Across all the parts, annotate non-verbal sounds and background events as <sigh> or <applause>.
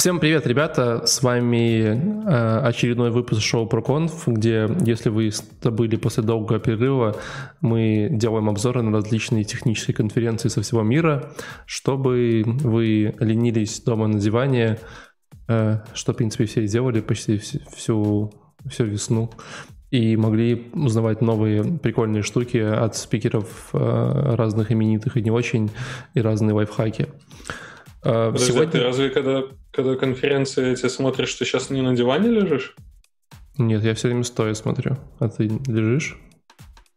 Всем привет, ребята! С вами э, очередной выпуск шоу ProConf, где, если вы забыли после долгого перерыва, мы делаем обзоры на различные технические конференции со всего мира, чтобы вы ленились дома на диване, э, что, в принципе, все делали почти всю, всю весну, и могли узнавать новые прикольные штуки от спикеров э, разных именитых и не очень, и разные лайфхаки. Подожди, Сегодня... ты разве когда, когда конференции эти смотришь, ты сейчас не на диване лежишь? Нет, я все время стоя смотрю. А ты лежишь?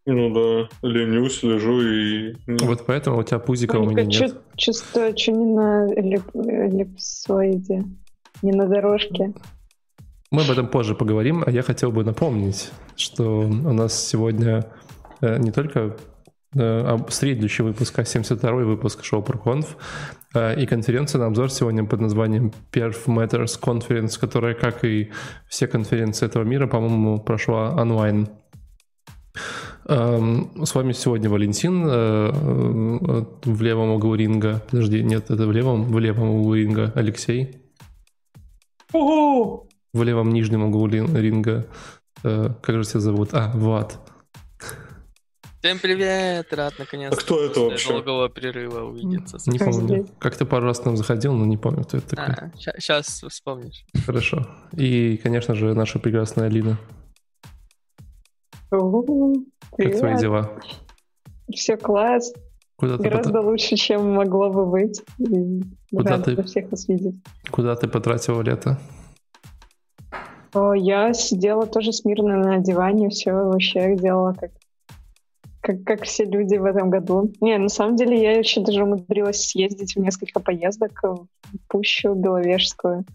Ну да, ленюсь, лежу и... Вот поэтому у тебя пузика у меня нет. Чувствую, что не на эллипсоиде, не на дорожке. Мы об этом позже поговорим, а я хотел бы напомнить, что у нас сегодня э, не только следующий выпуск, а 72 выпуск шоу ProConf э, и конференция на обзор сегодня под названием Perf Matters Conference, которая, как и все конференции этого мира, по-моему, прошла онлайн. Эм, с вами сегодня Валентин э, в левом углу ринга. Подожди, нет, это в левом, в левом углу ринга Алексей. В левом нижнем углу ринга. Как же тебя зовут? А, Влад. Всем привет! Рад наконец-то а кто это вообще? долгого перерыва увидеться. Не помню. Как ты пару раз к нам заходил, но не помню, кто это такой. А, сейчас вспомнишь. Хорошо. И, конечно же, наша прекрасная Алина. Как твои дела? Все класс. Куда Гораздо пот... лучше, чем могло бы быть. Куда ты... всех вас видеть. Куда ты потратила лето? Я сидела тоже смирно на диване, все вообще делала как как, как все люди в этом году. Не, на самом деле я еще даже умудрилась съездить в несколько поездок в Пущу Беловежскую.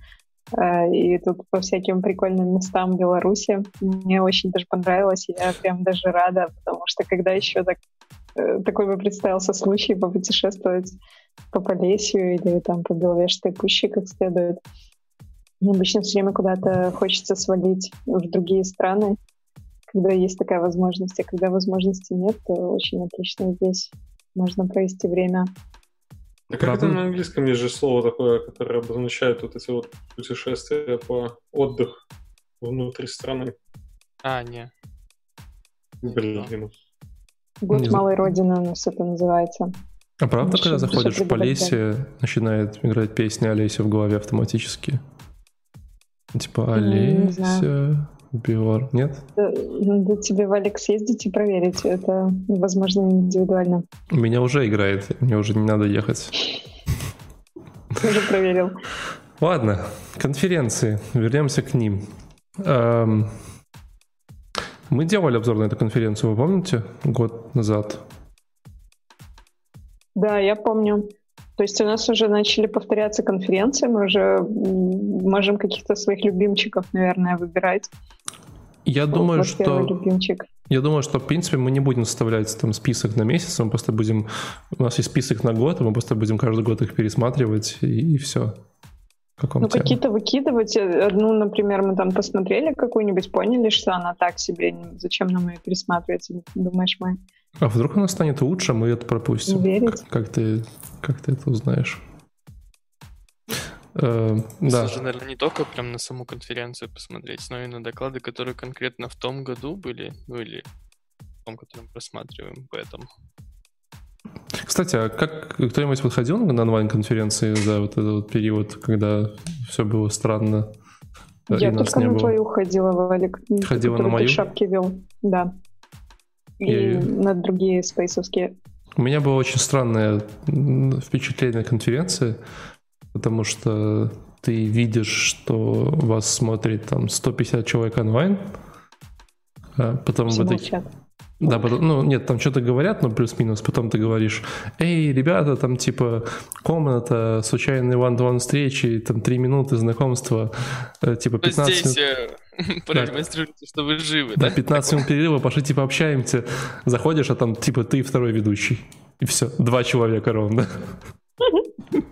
Э, и тут по всяким прикольным местам Беларуси. Мне очень даже понравилось, я прям даже рада, потому что когда еще так, э, такой бы представился случай попутешествовать по Полесью или там по Беловежской пуще как следует, мне обычно все время куда-то хочется свалить в другие страны, когда есть такая возможность, а когда возможности нет, то очень отлично здесь можно провести время. А как Правда? это на английском есть же слово такое, которое обозначает вот эти вот путешествия по отдых внутри страны? А, не. Блин. Год не малой родины у нас это называется. А правда, Очень когда заходишь в Полесье, начинает играть песня Олеся в голове автоматически? Типа Олеся, Биор, нет? Да, да тебе, Валик, съездить и проверить. Это, возможно, индивидуально. У меня уже играет, мне уже не надо ехать. Уже проверил. Ладно, конференции. Вернемся к ним. Эм, мы делали обзор на эту конференцию, вы помните, год назад? Да, я помню. То есть у нас уже начали повторяться конференции, мы уже можем каких-то своих любимчиков, наверное, выбирать. Я вот, думаю, что... Любимчик. Я думаю, что, в принципе, мы не будем составлять там список на месяц, мы просто будем... У нас есть список на год, мы просто будем каждый год их пересматривать, и, и все. Ну, какие-то выкидывать. Одну, например, мы там посмотрели какую-нибудь, поняли, что она так себе, зачем нам ее пересматривать, думаешь, мы а вдруг она станет лучше, мы это пропустим. Верить. Как, как, ты, как ты это узнаешь? Э, да. Слушай, наверное, не только прям на саму конференцию посмотреть, но и на доклады, которые конкретно в том году были, ну или в том, который мы просматриваем, поэтому. Кстати, а как кто-нибудь подходил на онлайн-конференции за вот этот вот период, когда все было странно? Я только на было? твою ходила, Валик. Ходила на мою? Ты шапки вел, да и я... на другие спейсовские. У меня было очень странное впечатление конференции, потому что ты видишь, что вас смотрит там 150 человек онлайн, а потом Все этой... Да, потом, ну нет, там что-то говорят, ну плюс-минус, потом ты говоришь, эй, ребята, там типа комната, случайные one-to-one встречи, там три минуты знакомства, э, типа 15 Здесь минут. <laughs> Продемонстрируйте, что вы живы. Да, 15 минут перерыва, пошли, типа, общаемся. Заходишь, а там, типа, ты второй ведущий. И все, два человека ровно. <laughs>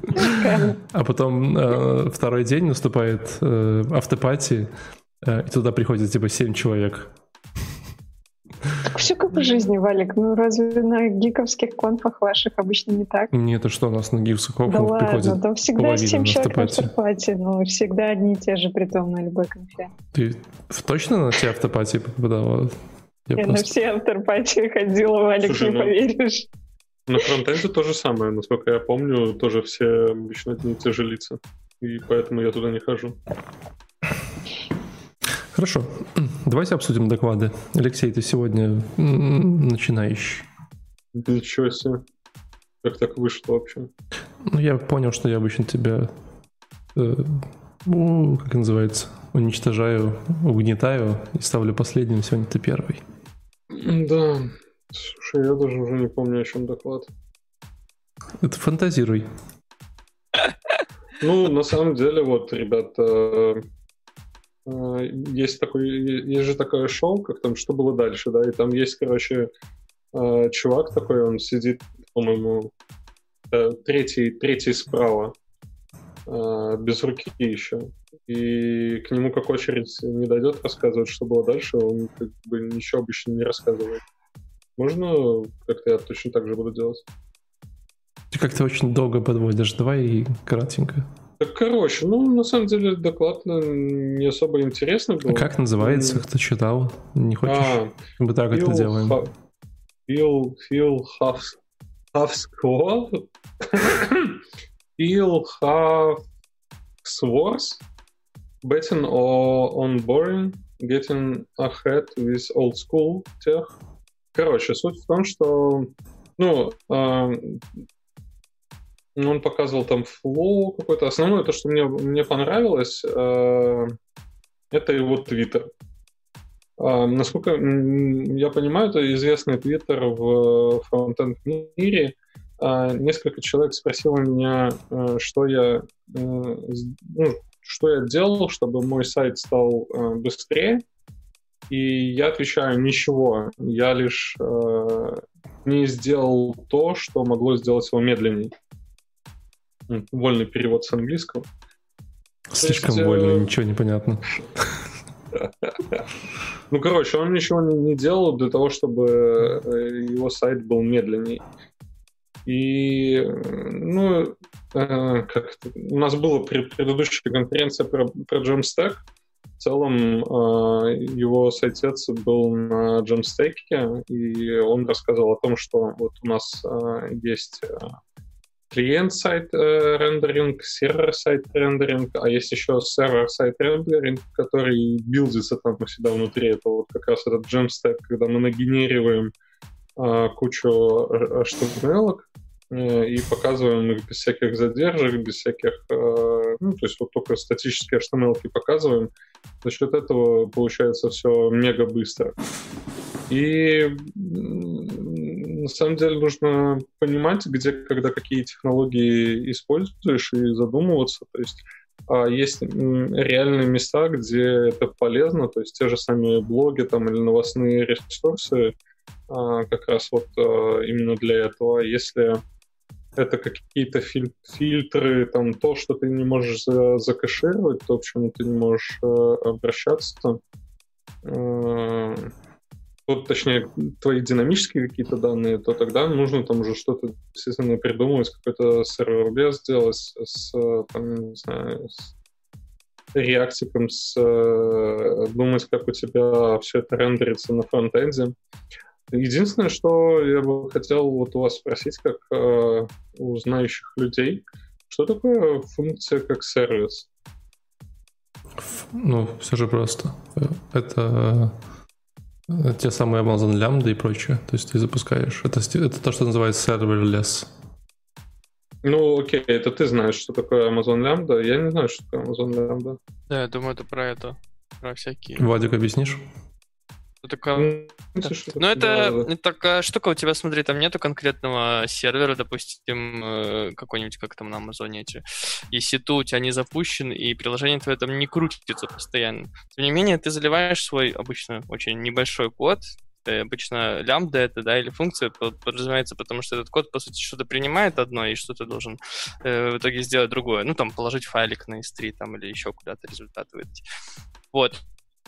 А потом э, второй день наступает э, автопати, э, и туда приходит, типа, 7 человек. все как в жизни, Валик. Ну разве на гиковских конфах ваших обычно не так? Нет, это что, у нас на гиковских конфах да приходит ладно, там всегда 7 человек на автопати, но всегда одни и те же, при том на любой конфе. Ты точно на те автопати попадала? Я, Я просто... на все автопати ходила, Валик, Слушай, не ну... поверишь. На фронтенде то же самое, насколько я помню, тоже все обычно одни и те же лица. И поэтому я туда не хожу. Хорошо. Давайте обсудим доклады. Алексей, ты сегодня начинающий. Ничего себе. Как так вышло вообще? Ну, я понял, что я обычно тебя, э, ну, как называется, уничтожаю, угнетаю и ставлю последним. Сегодня ты первый. Да, Слушай, я даже уже не помню, о чем доклад. Это фантазируй. Ну, на самом деле, вот, ребята, э, есть такой, есть же такое шоу, как там «Что было дальше», да, и там есть, короче, э, чувак такой, он сидит, по-моему, э, третий, третий справа, без руки еще. И к нему как очередь не дойдет рассказывать, что было дальше, он как бы ничего обычно не рассказывает. Можно как-то я точно так же буду делать? Ты как-то очень долго подводишь. Давай кратенько. Так, короче, ну, на самом деле, доклад не особо интересный был. А как называется? Кто читал? Не хочешь? А, Мы так это делаем. Feel half, half score? feel half swords? Betting on boring? Getting ahead with old school tech? Короче, суть в том, что ну, э, он показывал там флоу какой-то. Основное, то, что мне, мне понравилось, э, это его твиттер. Э, насколько я понимаю, это известный твиттер в фронтенд мире. Э, несколько человек спросило меня, э, что я, э, ну, что я делал, чтобы мой сайт стал э, быстрее. И я отвечаю ничего. Я лишь э, не сделал то, что могло сделать его медленнее. Вольный перевод с английского. Слишком есть, вольно, э... ничего не понятно. <laughs> Ну, короче, он ничего не делал для того, чтобы э, его сайт был медленней. И, ну, э, как у нас была предыдущая конференция про, про Jamstack, в целом э, его сайтец был на Jamstack, и он рассказал о том, что вот у нас э, есть э, client-side рендеринг, server-side рендеринг, а есть еще server-side рендеринг, который билдится там у себя внутри. Это вот как раз этот Jamstack, когда мы нагенерируем кучу Э, и показываем их без всяких задержек, без всяких, э, ну, то есть вот только статические HTML показываем. За счет этого получается все мега быстро. И на самом деле нужно понимать, где, когда какие технологии используешь и задумываться. То есть а, есть реальные места, где это полезно, то есть те же самые блоги там или новостные ресурсы а, как раз вот а, именно для этого. Если это какие-то филь- фильтры, там то, что ты не можешь за- закэшировать, то, к чему ты не можешь э, обращаться. Э, вот, точнее, твои динамические какие-то данные, то тогда нужно там уже что-то, естественно, придумывать, какой-то сервер-бес сделать с, там, не знаю, с реактиком, с, э, думать, как у тебя все это рендерится на фронтенде. Единственное, что я бы хотел вот у вас спросить, как э, у знающих людей, что такое функция как сервис? Ну, все же просто. Это э, те самые Amazon Lambda и прочее. То есть ты запускаешь. Это, это то, что называется serverless. Ну, окей, это ты знаешь, что такое Amazon Lambda. Я не знаю, что такое Amazon Lambda. Да, я думаю, это про это. Про всякие. Владик, объяснишь? Такая... Ну, это, это такая штука у тебя, смотри, там нету конкретного сервера, допустим, э, какой-нибудь, как там на Амазоне эти. Если то у тебя не запущен, и приложение твое там не крутится постоянно. Тем не менее, ты заливаешь свой обычно очень небольшой код, э, обычно лямбда это, да, или функция подразумевается, потому что этот код, по сути, что-то принимает одно, и что-то должен э, в итоге сделать другое. Ну, там, положить файлик на S3 там, или еще куда-то результат выдать. Вот.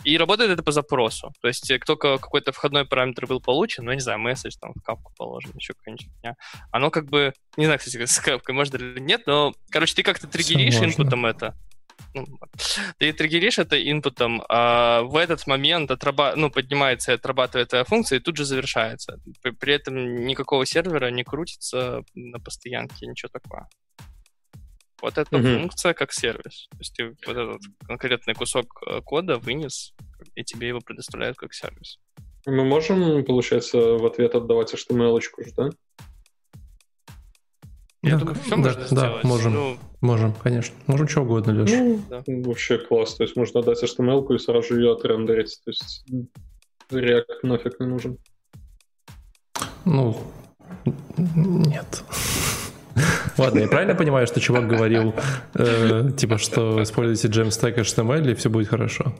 И работает это по запросу. То есть, как только какой-то входной параметр был получен, ну, не знаю, месседж там в капку положен, еще какая-нибудь фигня, оно как бы, не знаю, кстати, с капкой можно или нет, но, короче, ты как-то триггеришь инпутом это. Ну, ты триггеришь это инпутом, а в этот момент отраба... ну, поднимается и отрабатывает твоя функция, и тут же завершается. При, при этом никакого сервера не крутится на постоянке, ничего такого. Вот эта mm-hmm. функция как сервис. То есть ты вот этот конкретный кусок э, кода вынес, и тебе его предоставляют как сервис. Мы можем, получается, в ответ отдавать HTML-очку же, да? Я да, думаю, все да, можно да, сделать. можем, ну... можем, конечно. Можем что угодно, Леша. Ну, да. Вообще класс. То есть можно дать HTML и сразу ее отрендерить. То есть React нафиг не нужен. Ну, нет. Ладно, я правильно понимаю, что чувак говорил, э, типа, что используйте Jamstack HTML, и все будет хорошо?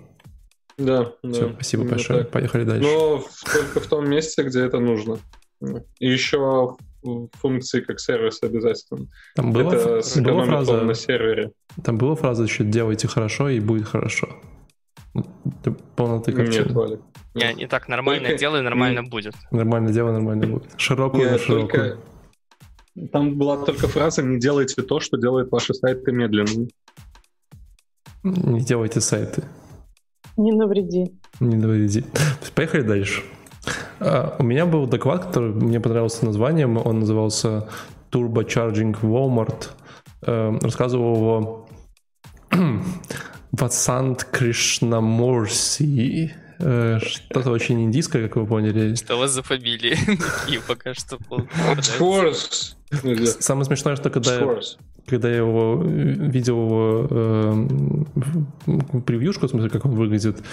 Да, Все, да. спасибо большое. Так. Поехали дальше. Но только в том месте, где это нужно. И еще функции как сервис обязательно. Там была, это была фраза на сервере. Там была фраза еще «делайте хорошо, и будет хорошо». Ты полноты картины. Нет, Валик. Не, не так, нормально только... делай, нормально будет. Нормально делай, нормально будет. Широкую Нет, на широкую. Только... Там была только фраза «не делайте то, что делает ваши сайты медленными». Не делайте сайты. Не навреди. Не навреди. Поехали дальше. Uh, у меня был доклад, который мне понравился названием. Он назывался Turbocharging Walmart. Uh, рассказывал его <clears throat> Васант Кришнамурси. Uh, что-то очень индийское, как вы поняли. Что у вас за фамилии? <laughs> Такие пока что. Самое смешное, что когда я, когда я его видел его э, превьюшку, в смысле, как он выглядит,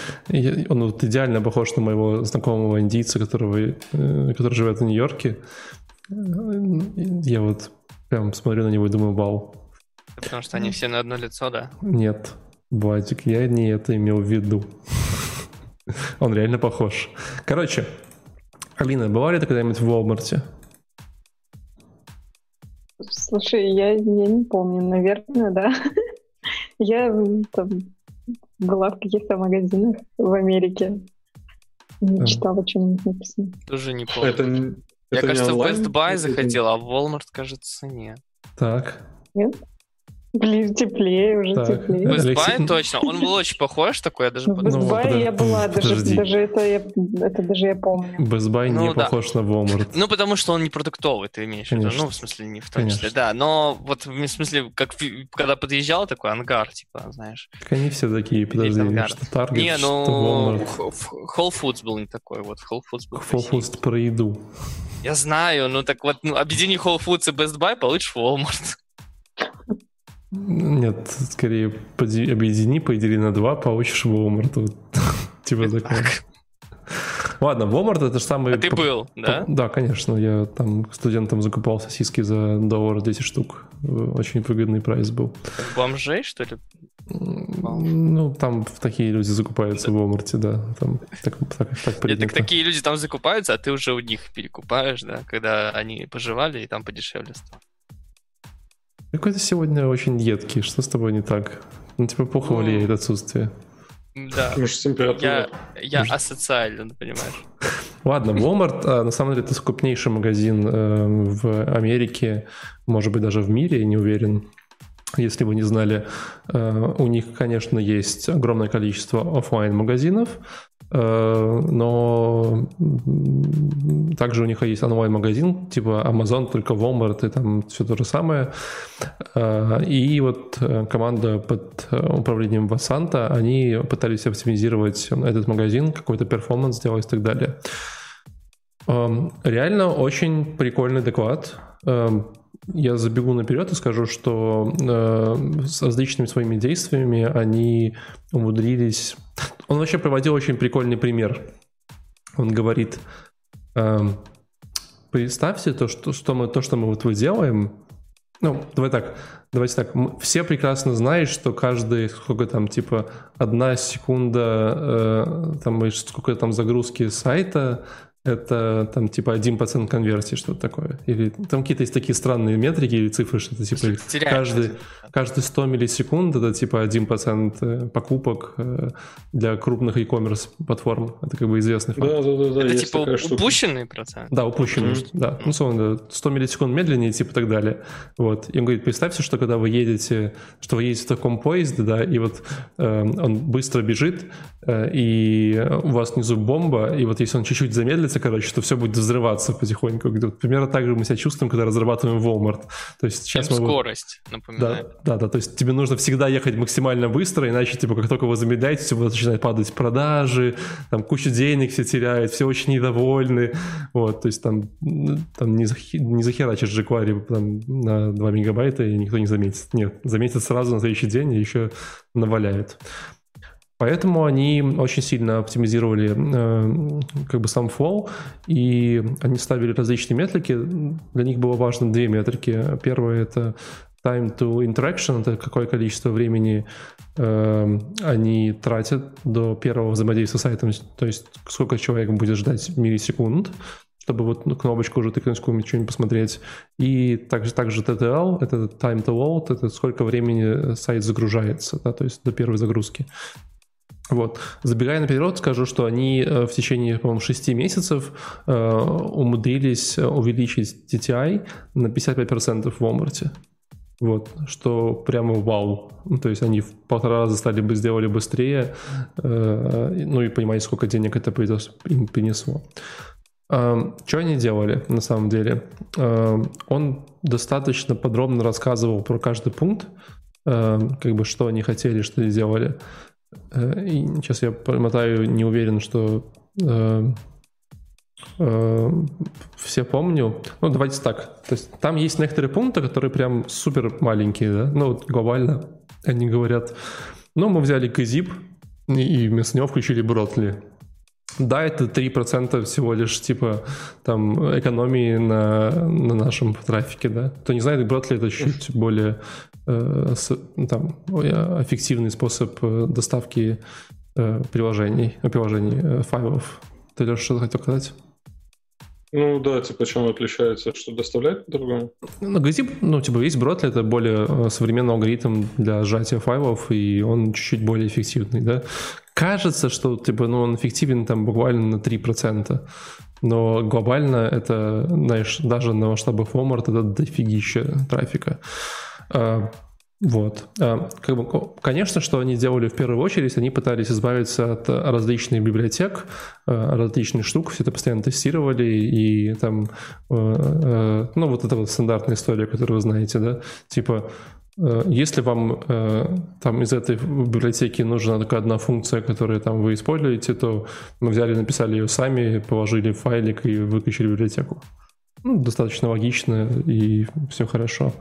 он вот идеально похож на моего знакомого индийца, которого, э, который живет в Нью-Йорке. Я вот прям смотрю на него и думаю, вау. Потому что они все на одно лицо, да? Нет, Владик, я не это имел в виду. <laughs> Он реально похож. Короче, Алина, бывали ты когда-нибудь в Walmart? Слушай, я, я не помню, наверное, да. <laughs> Я там, была в каких-то магазинах в Америке. Не читала, что-нибудь написано. Тоже не помню. Это, я, это кажется, в Best Buy заходила, а в Walmart, кажется, нет. Так. Нет? Блин, теплее, уже так. теплее. Buy точно, он был очень похож такой, я даже... В Best Buy ну, я была, даже, даже это, я, это даже я помню. Buy ну, не да. похож на Walmart. Ну, потому что он не продуктовый, ты имеешь в виду. Ну, в смысле, не в том Конечно. числе, да. Но вот в смысле, как когда подъезжал, такой ангар, типа, знаешь. Так они все такие, подожди, ангар. что Target, не, ну, что Walmart. Whole Foods был не такой, вот Whole Foods был Whole Foods про еду. Я знаю, ну так вот, ну, объедини Whole Foods и Best Buy, получишь Walmart. Нет, скорее объедини, подели на два, получишь Walmart. <laughs> Типа такое. Ладно, Walmart это же самый... А ты был, да? Да, конечно. Я там студентам закупал сосиски за доллар 10 штук. Очень выгодный прайс был. Бомжей, что ли? Ну, там такие люди закупаются в Walmart, да. Там так, так, так принято. Так такие люди там закупаются, а ты уже у них перекупаешь, да, когда они поживали и там подешевле стало. Какой то сегодня очень едкий. Что с тобой не так? Ну, типа плохо ну, влияет отсутствие. Да. Я, я асоциален, понимаешь. Ладно, Walmart, а, на самом деле, это крупнейший магазин э, в Америке, может быть, даже в мире, я не уверен. Если вы не знали, э, у них, конечно, есть огромное количество офлайн магазинов но также у них есть онлайн-магазин, типа Amazon, только Walmart, и там все то же самое. Э, и вот э, команда под управлением Васанта, они пытались оптимизировать этот магазин, какой-то перформанс сделать и так далее. Реально очень прикольный доклад. Я забегу наперед и скажу, что с различными своими действиями они умудрились. Он вообще проводил очень прикольный пример. Он говорит, эм, представьте то, что, что мы, то, что мы вот вы делаем, ну, давай так, давайте так, все прекрасно знают, что каждый, сколько там, типа, одна секунда, э, там, сколько там загрузки сайта, это там типа 1% конверсии, что-то такое. Или там какие-то есть такие странные метрики или цифры, что-то типа каждый, каждый 100 миллисекунд это типа 1% э, покупок э, для крупных e-commerce платформ. Это как бы известный факт. Да, да, да. да это типа упущенный процент? Да, упущенный, mm-hmm. да. Ну, условно, 100 миллисекунд медленнее, типа так далее. Вот. И он говорит, представьте, что когда вы едете, что вы едете в таком поезде, да, и вот э, он быстро бежит, э, и у вас внизу бомба, и вот если он чуть-чуть замедлится, короче, то все будет взрываться потихоньку. Примерно так же мы себя чувствуем, когда разрабатываем Walmart. То есть сейчас мы... скорость, напоминаю. Да, да, да, то есть тебе нужно всегда ехать максимально быстро, иначе, типа, как только вы замедляете, вас начинает падать продажи, там куча денег все теряют, все очень недовольны, вот, то есть там, там не, захи, не захерачишь jQuery там, на 2 мегабайта, и никто не заметит. Нет, заметит сразу на следующий день и еще наваляют. Поэтому они очень сильно оптимизировали э, как бы сам флоу, и они ставили различные метрики. Для них было важно две метрики. Первое — это time to interaction, это какое количество времени э, они тратят до первого взаимодействия с сайтом, то есть сколько человек будет ждать миллисекунд, чтобы вот кнопочку уже тыкнуть, какую-нибудь что-нибудь посмотреть. И также, также TTL, это time to load, это сколько времени сайт загружается, да, то есть до первой загрузки. Вот. Забегая наперед, скажу, что они э, в течение, по-моему, 6 месяцев э, умудрились увеличить TTI на 55% в Walmart. Вот, что прямо вау. Ну, то есть они в полтора раза стали бы сделали быстрее, э, ну и понимаете, сколько денег это принесло. Э, что они делали на самом деле? Э, он достаточно подробно рассказывал про каждый пункт, э, как бы что они хотели, что они делали. Э, сейчас я промотаю, не уверен, что э, э, все помню. Ну, давайте так. То есть там есть некоторые пункты, которые прям супер маленькие, да? Ну, вот глобально они говорят, ну, мы взяли Kzip и вместо него включили Бротли. Да, это 3% всего лишь, типа, там, экономии на, на нашем трафике, да. Кто не знает, Бротли это чуть более э, с, там, эффективный способ э, доставки э, приложений, приложений, э, файлов. Ты, Леша, что хотел сказать? Ну да, типа чем отличается, что доставляет по-другому? Ну, Gzip, ну, типа весь Бротли это более э, современный алгоритм для сжатия файлов, и он чуть-чуть более эффективный, да. Кажется, что типа, ну, он эффективен там буквально на 3%. Но глобально это, знаешь, даже на масштабах Walmart это дофигища трафика. А, вот. А, конечно, что они делали в первую очередь, они пытались избавиться от различных библиотек, а, различных штук, все это постоянно тестировали, и там, ну, вот это вот стандартная история, которую вы знаете, да, типа, если вам там из этой библиотеки нужна только одна функция, которую там вы используете, то мы взяли, написали ее сами, положили в файлик и выключили библиотеку. Ну, достаточно логично и все хорошо.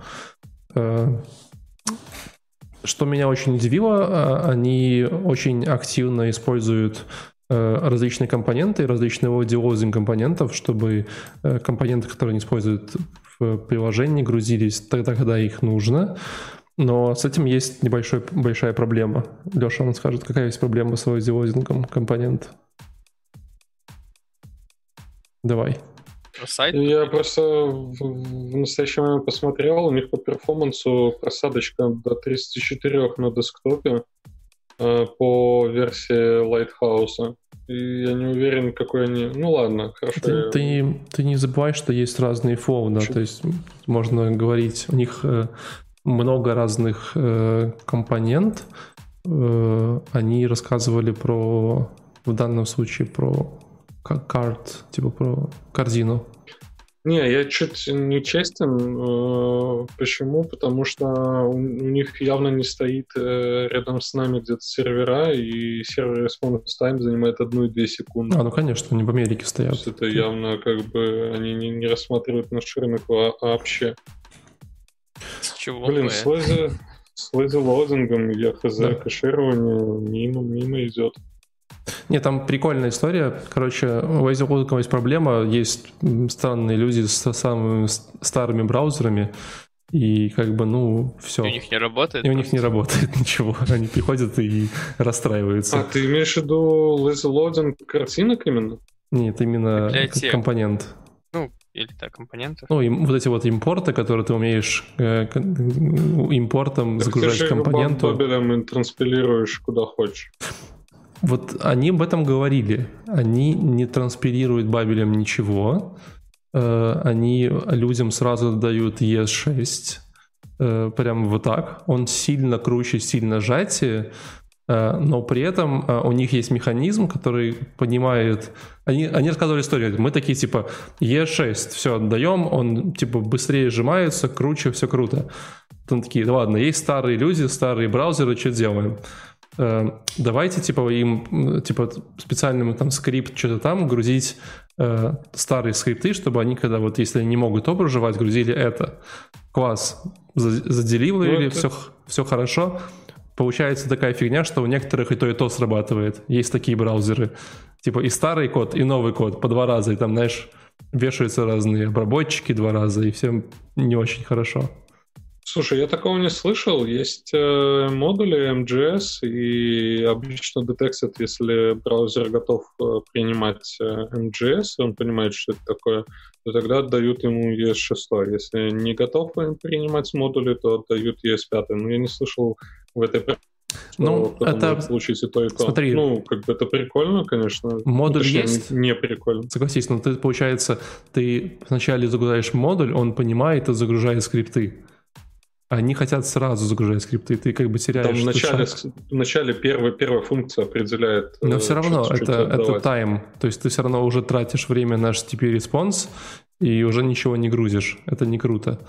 Что меня очень удивило, а, они очень активно используют э, различные компоненты, различные аудиозинг компонентов, чтобы э, компоненты, которые они используют в приложении, грузились тогда, когда их нужно. Но с этим есть небольшой, большая проблема. Леша он скажет, какая есть проблема с аудиозингом компонент. Давай сайт? Я просто в, в настоящий момент посмотрел, у них по перформансу просадочка до 34 на десктопе э, по версии Lighthouse. И я не уверен, какой они... Ну ладно, хорошо. Ты, я... ты, ты не забывай, что есть разные фоу, да, то есть можно говорить, у них э, много разных э, компонент. Э, они рассказывали про, в данном случае, про cart, типа про корзину. Не, я чуть не честен. Э, почему? Потому что у, них явно не стоит э, рядом с нами где-то сервера, и сервер response time занимает одну и две секунды. А, ну конечно, они в Америке стоят. То есть это явно как бы они не, не рассматривают наш рынок вообще. С чего Блин, с lazy, с loading ом я хз, да. кэширование мимо, мимо идет. Нет, там прикольная история. Короче, у Azure есть проблема. Есть странные люди с самыми старыми браузерами, и как бы, ну, все. И у них не работает? И у них не работает <laughs> ничего. Они приходят и расстраиваются. А ты имеешь в виду lazy loading картинок именно? Нет, именно Библиотек. компонент. Ну, или так, компоненты. Ну, и вот эти вот импорты, которые ты умеешь э, импортом так загружать ты компоненту. Ты же транспилируешь куда хочешь. Вот они об этом говорили. Они не транспилируют бабелем ничего. Э, они людям сразу дают ES6. Э, прям вот так. Он сильно круче, сильно сжатие. Э, но при этом у них есть механизм, который понимает... Они, они рассказывали историю. Мы такие типа E6, все, отдаем, он типа быстрее сжимается, круче, все круто. Там такие, ладно, есть старые люди, старые браузеры, что делаем? Э, давайте типа им типа специальным там скрипт что-то там грузить э, старые скрипты, чтобы они когда вот если они не могут то проживать, грузили это. Класс. Заделивали, ну, все, все хорошо. Получается такая фигня, что у некоторых и то, и то срабатывает. Есть такие браузеры. Типа и старый код, и новый код по два раза. И там, знаешь, вешаются разные обработчики два раза, и всем не очень хорошо. Слушай, я такого не слышал. Есть э, модули MGS, и обычно детектят, если браузер готов э, принимать э, MGS, он понимает, что это такое, то тогда отдают ему ES6. Если не готов принимать модули, то отдают ES5. Но я не слышал в этой ну, это... получить и то, и то. Смотри. Ну, как бы это прикольно, конечно. Модуль Точнее, есть. Не, не прикольно. Согласись, но ты, получается, ты вначале загружаешь модуль, он понимает и загружает скрипты. Они хотят сразу загружать скрипты, ты как бы теряешь... Там в начале, в начале первая, первая функция определяет... Но все равно что, это, это time. То есть ты все равно уже тратишь время на HTTP response и уже ничего не грузишь. Это не круто.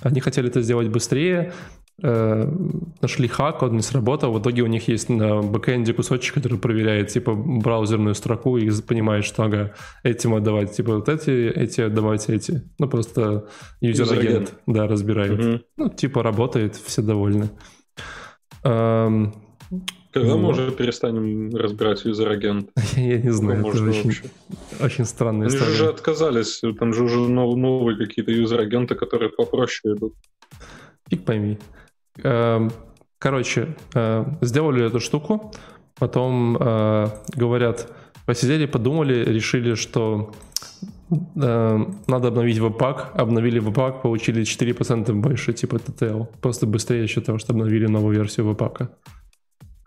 Они хотели это сделать быстрее, э, нашли хак, он не сработал. В итоге у них есть на бэкэнде кусочек, который проверяет типа браузерную строку и понимает, что ага, этим отдавать типа вот эти, эти отдавать эти. Ну просто user-agent, да, разбирает. Угу. Ну типа работает, все довольны. Эм, когда ну, мы уже перестанем разбирать user-agent? <laughs> Я не знаю, это очень, очень странная история. Они же отказались, там же уже новые какие-то user-agent ы, которые попроще идут. Фиг пойми. Эм, короче, э, сделали эту штуку, потом э, говорят, посидели, подумали, решили, что э, надо обновить веб-пак, обновили веб-пак, получили 4% больше, типа TTL. Просто быстрее еще того, что обновили новую версию веб-пака.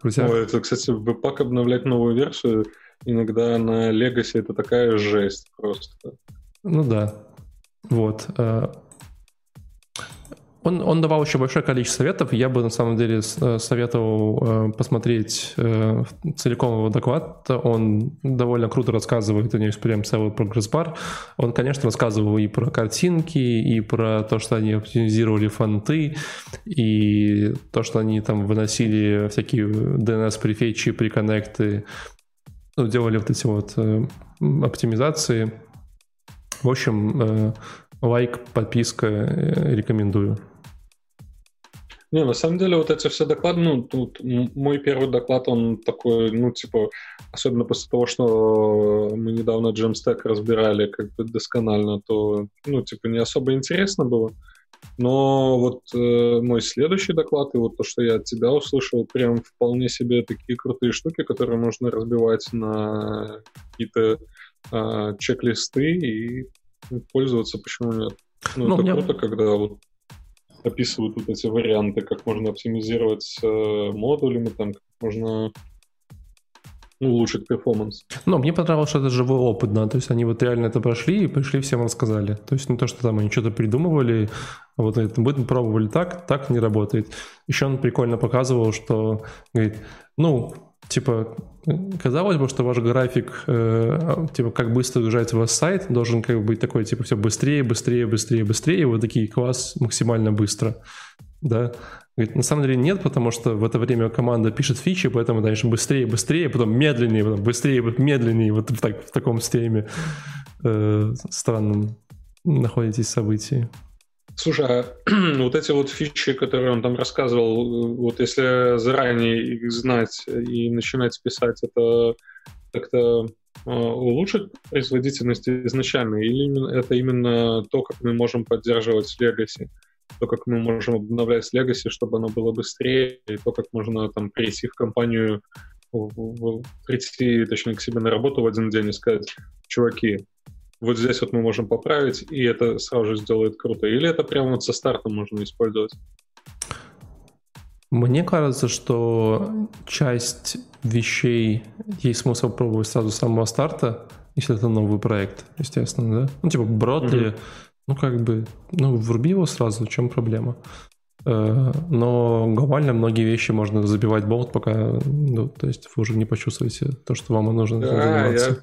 Ой, это, кстати, веб-пак обновлять новую версию иногда на Legacy это такая жесть просто. Ну да. Вот. Он, он давал еще большое количество советов. Я бы на самом деле э, советовал э, посмотреть э, целиком его доклад. Он довольно круто рассказывает, у него есть прям целый прогресс-бар. Он, конечно, рассказывал и про картинки, и про то, что они оптимизировали фонты, и то, что они там выносили всякие DNS-префетчи, приконнекты, ну, делали вот эти вот оптимизации. В общем, лайк, подписка, рекомендую. Не, на самом деле вот эти все доклады, ну, тут мой первый доклад, он такой, ну, типа, особенно после того, что мы недавно Jamstack разбирали как бы досконально, то, ну, типа, не особо интересно было. Но вот э, мой следующий доклад и вот то, что я от тебя услышал, прям вполне себе такие крутые штуки, которые можно разбивать на какие-то э, чек-листы и пользоваться, почему нет. Ну, ну это меня... круто, когда вот описывают вот эти варианты, как можно оптимизировать э, модулями, там, как можно ну, улучшить перформанс. Но мне понравилось, что это живой опыт, да, то есть они вот реально это прошли и пришли, всем рассказали. То есть не то, что там они что-то придумывали, а вот это мы пробовали так, так не работает. Еще он прикольно показывал, что, говорит, ну, типа, казалось бы, что ваш график, э, типа, как быстро загружается ваш сайт, должен как бы быть такой, типа, все быстрее, быстрее, быстрее, быстрее, вот такие класс максимально быстро, да. Говорит, на самом деле нет, потому что в это время команда пишет фичи, поэтому, конечно, быстрее, быстрее, потом медленнее, потом быстрее, медленнее, вот так, в таком стриме э, странном находитесь событии. Слушай, а <clears throat> вот эти вот фичи, которые он там рассказывал, вот если заранее их знать и начинать писать, это как-то э, улучшит производительность изначально, или это именно то, как мы можем поддерживать Legacy, то, как мы можем обновлять Legacy, чтобы оно было быстрее, и то, как можно там прийти в компанию, прийти, точнее, к себе на работу в один день и сказать, чуваки, вот здесь вот мы можем поправить, и это сразу же сделает круто. Или это прямо вот со старта можно использовать? Мне кажется, что часть вещей есть смысл пробовать сразу с самого старта, если это новый проект, естественно, да? Ну, типа, Бродли, mm-hmm. ну, как бы, ну, вруби его сразу, в чем проблема? Э, но глобально многие вещи можно забивать болт, пока, ну, то есть вы уже не почувствуете то, что вам нужно а, Я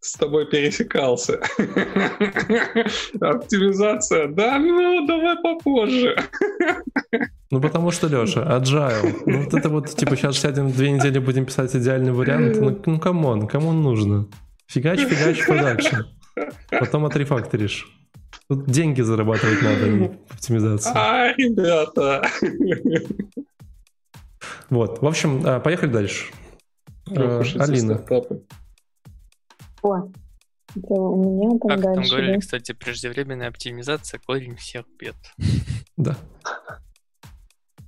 с тобой пересекался. Оптимизация, да, ну, давай попозже. Ну, потому что, Леша, agile. Ну, вот это вот, типа, сейчас сядем две недели, будем писать идеальный вариант. Ну, ну come on, кому он нужно? Фигач, фигач, продакшн. Потом отрефакторишь. Тут деньги зарабатывать надо, а не оптимизация. А, ребята. Вот, в общем, а, поехали дальше. А, Алина. О, это у меня там как дальше. там говорили, да? кстати, преждевременная оптимизация корень всех бед. <laughs> Да.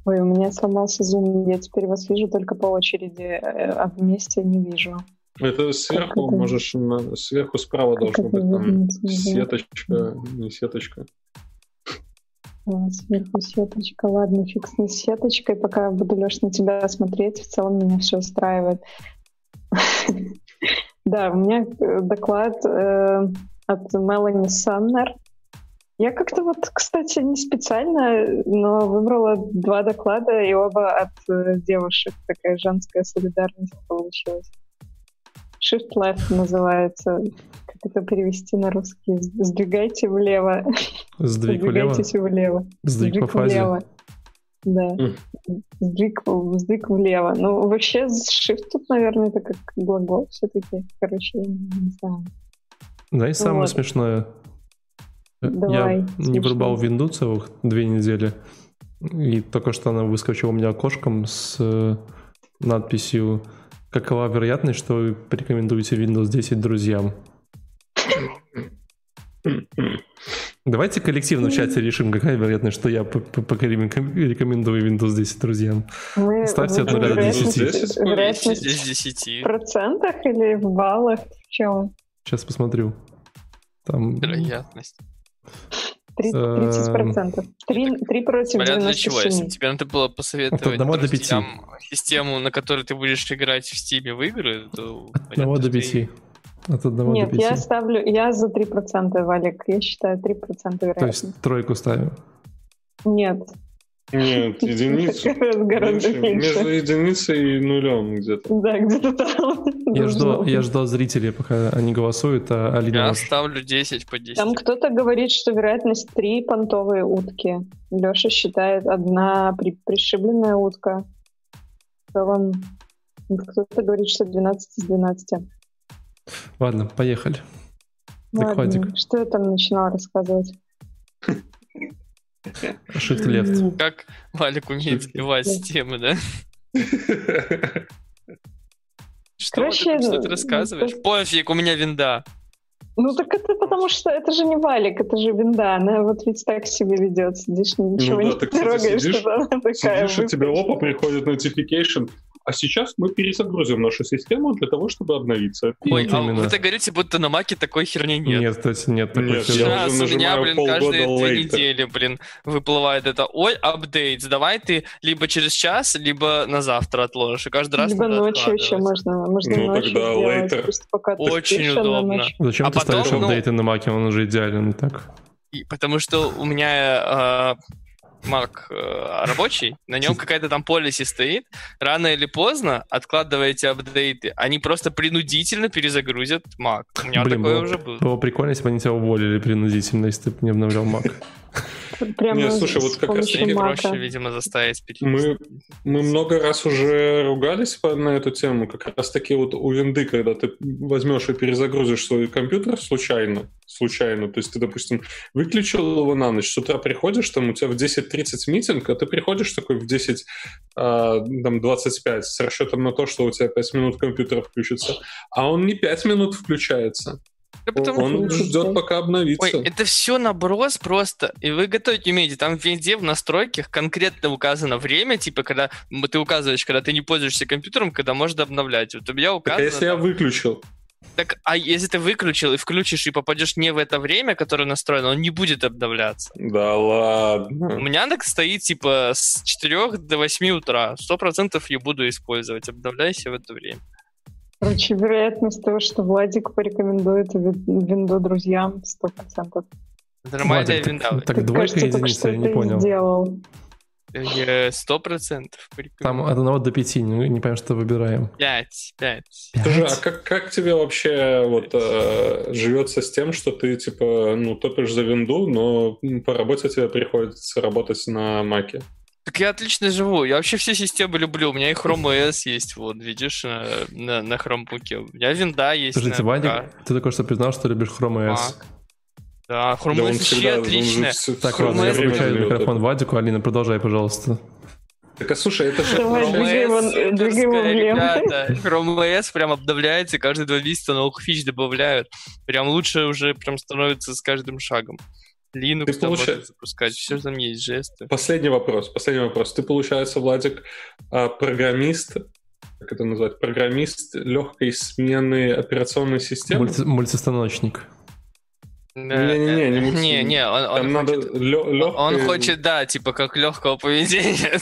Ой, у меня сломался зум, я теперь вас вижу только по очереди, э, а вместе не вижу. Это сверху это? можешь, на, сверху справа как должно быть там сеточка, не сеточка. А, сверху сеточка, ладно, фиг с сеточкой, пока буду, Леш, на тебя смотреть, в целом меня все устраивает. <laughs> Да, у меня э, доклад э, от Мелани Самнер. Я как-то вот, кстати, не специально, но выбрала два доклада, и оба от э, девушек. Такая женская солидарность получилась. Shift Left называется. Как это перевести на русский? Сдвигайте влево. Сдвиг <laughs> влево? Сдвигайтесь влево. Сдвиг, Сдвиг по фазе. влево. Да. Mm. Сдвиг, сдвиг влево. Ну, вообще, shift тут, наверное, это как глагол все-таки. Короче, я не знаю. Да, и самое вот. смешное. Давай, я смешно. не врубал винду целых две недели. И только что она выскочила у меня окошком с э, надписью Какова вероятность, что вы порекомендуете Windows 10 друзьям? Давайте коллективно в чате решим, какая вероятность, что я рекомендую Windows 10 друзьям. Мы, Ставьте от 0 до 10. Вероятность в процентах или в баллах? В чем? Сейчас посмотрю. Там... Вероятность. 30 процентов. 3, 3 против Понятно 97. для чего. Если тебе надо было посоветовать до 5. систему, на которой ты будешь играть в Steam в игры, то... От 1 до 5. От 1 Нет, до 5. я ставлю... Я за 3%, Валик. Я считаю 3% вероятность. То есть тройку ставим? Нет. Нет, <laughs> единицу. Меньше. Между единицей и нулем где-то. Да, где-то там. <laughs> Я жду, я жду зрителей, пока они голосуют, а Алина... Я может... ставлю 10 по 10. Там кто-то говорит, что вероятность 3 понтовые утки. Леша считает одна при, пришибленная утка. В целом, кто-то говорит, что 12 из 12. Ладно, поехали. Ладно, что я там начинала рассказывать? Shift left. Как Валик умеет сбивать с темы, да? Что, Короче, ты, что ты рассказываешь? Это... Пофиг, у меня винда. Ну так это потому что это же не валик, это же винда. Она вот ведь так себе ведет. Сидишь, ничего ну, да, не трогаешь, сидишь, она такая. Сидишь, и тебе опа, приходит notification. А сейчас мы перезагрузим нашу систему для того, чтобы обновиться. Ой, а вы так говорите, будто на Маке такой херни нет. Нет, кстати, нет. Такой нет Сейчас у меня, блин, каждые две недели, блин, выплывает это. Ой, апдейт, давай ты либо через час, либо на завтра отложишь. И каждый раз Либо ночью еще можно. можно ну, ночью тогда сделать, later. Пока Очень удобно. Зачем а ты потом, ставишь ну, апдейты на Маке? Он уже идеален так. И, потому что у меня э, Mac э, рабочий, на нем какая-то там полиси стоит, рано или поздно откладываете апдейты, они просто принудительно перезагрузят Mac. У меня Блин, такое было, уже было. Было прикольно, если бы они тебя уволили принудительно, если ты не обновлял Mac. Прямо Нет, слушай, вот как раз таки проще, видимо, заставить мы, мы много раз уже ругались на эту тему. Как раз таки вот у винды, когда ты возьмешь и перезагрузишь свой компьютер случайно, случайно, то есть ты, допустим, выключил его на ночь, с утра приходишь, там у тебя в 10.30 митинг, а ты приходишь такой в 10, а, там, 25 с расчетом на то, что у тебя 5 минут компьютер включится, а он не 5 минут включается. Да потому... Он ждет, пока обновится. Ой, это все наброс просто. И вы готовить не умеете. Там везде в настройках конкретно указано время, типа, когда ты указываешь, когда ты не пользуешься компьютером, когда можно обновлять. Вот у меня указано... Так, а если там... я выключил? Так, а если ты выключил и включишь и попадешь не в это время, которое настроено, он не будет обновляться. Да ладно. У меня так стоит типа с 4 до 8 утра. Сто процентов я буду использовать. Обновляйся в это время. Короче, вероятность того, что Владик порекомендует винду друзьям, сто процентов. Нормальная винда. Так, так двойка единица, я не понял. Сделал. Сто процентов. Там от 1 до 5, не, не понимаю, что выбираем. 5, 5. Скажи, а как, как тебе вообще вот э, живется с тем, что ты типа, ну, топишь за винду, но по работе тебе приходится работать на маке? Так я отлично живу. Я вообще все системы люблю. У меня и Chrome OS есть, вот, видишь, на, на, на Chromebook. У меня винда есть. Слушайте, Вадик, ты только что признал, что любишь Chrome OS. Mac. Да, Chrome да, OS вообще отлично. Так, ладно, я выключаю микрофон Вадику. Алина, продолжай, пожалуйста. Так, а слушай, это же... Chrome OS, Chrome OS прям обновляется, каждые два месяца новых фич добавляют. Прям лучше уже прям становится с каждым шагом. Linux ты там получ... запускать, все там есть жесты. Последний вопрос, последний вопрос. Ты, получается, Владик, а, программист, как это назвать, программист легкой смены операционной системы? Мульти- мультистаночник. Не-не-не, не, не, не, он, он, хочет, лё, он хочет, да, типа как легкого поведения.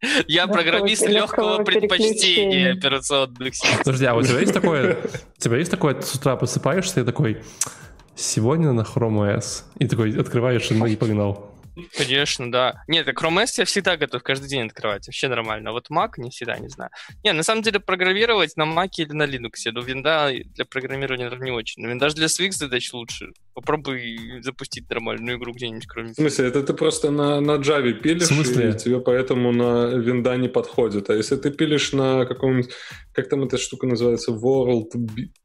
<laughs> Я программист легкого предпочтения операционных систем. Подожди, а у тебя есть такое, <laughs> у тебя есть такое, с утра просыпаешься и такой, сегодня на Chrome OS, и такой открываешь и погнал. Конечно, да. Нет, Chrome OS я всегда готов каждый день открывать. Вообще нормально. А вот Mac не всегда, не знаю. Не, на самом деле программировать на Mac или на Linux. Но винда для программирования не очень. Но винда для своих задач лучше. Попробуй запустить нормальную игру где-нибудь, кроме... В смысле, это ты просто на, на Java пилишь, В смысле? и тебе поэтому на винда не подходит. А если ты пилишь на каком-нибудь... Как там эта штука называется? World,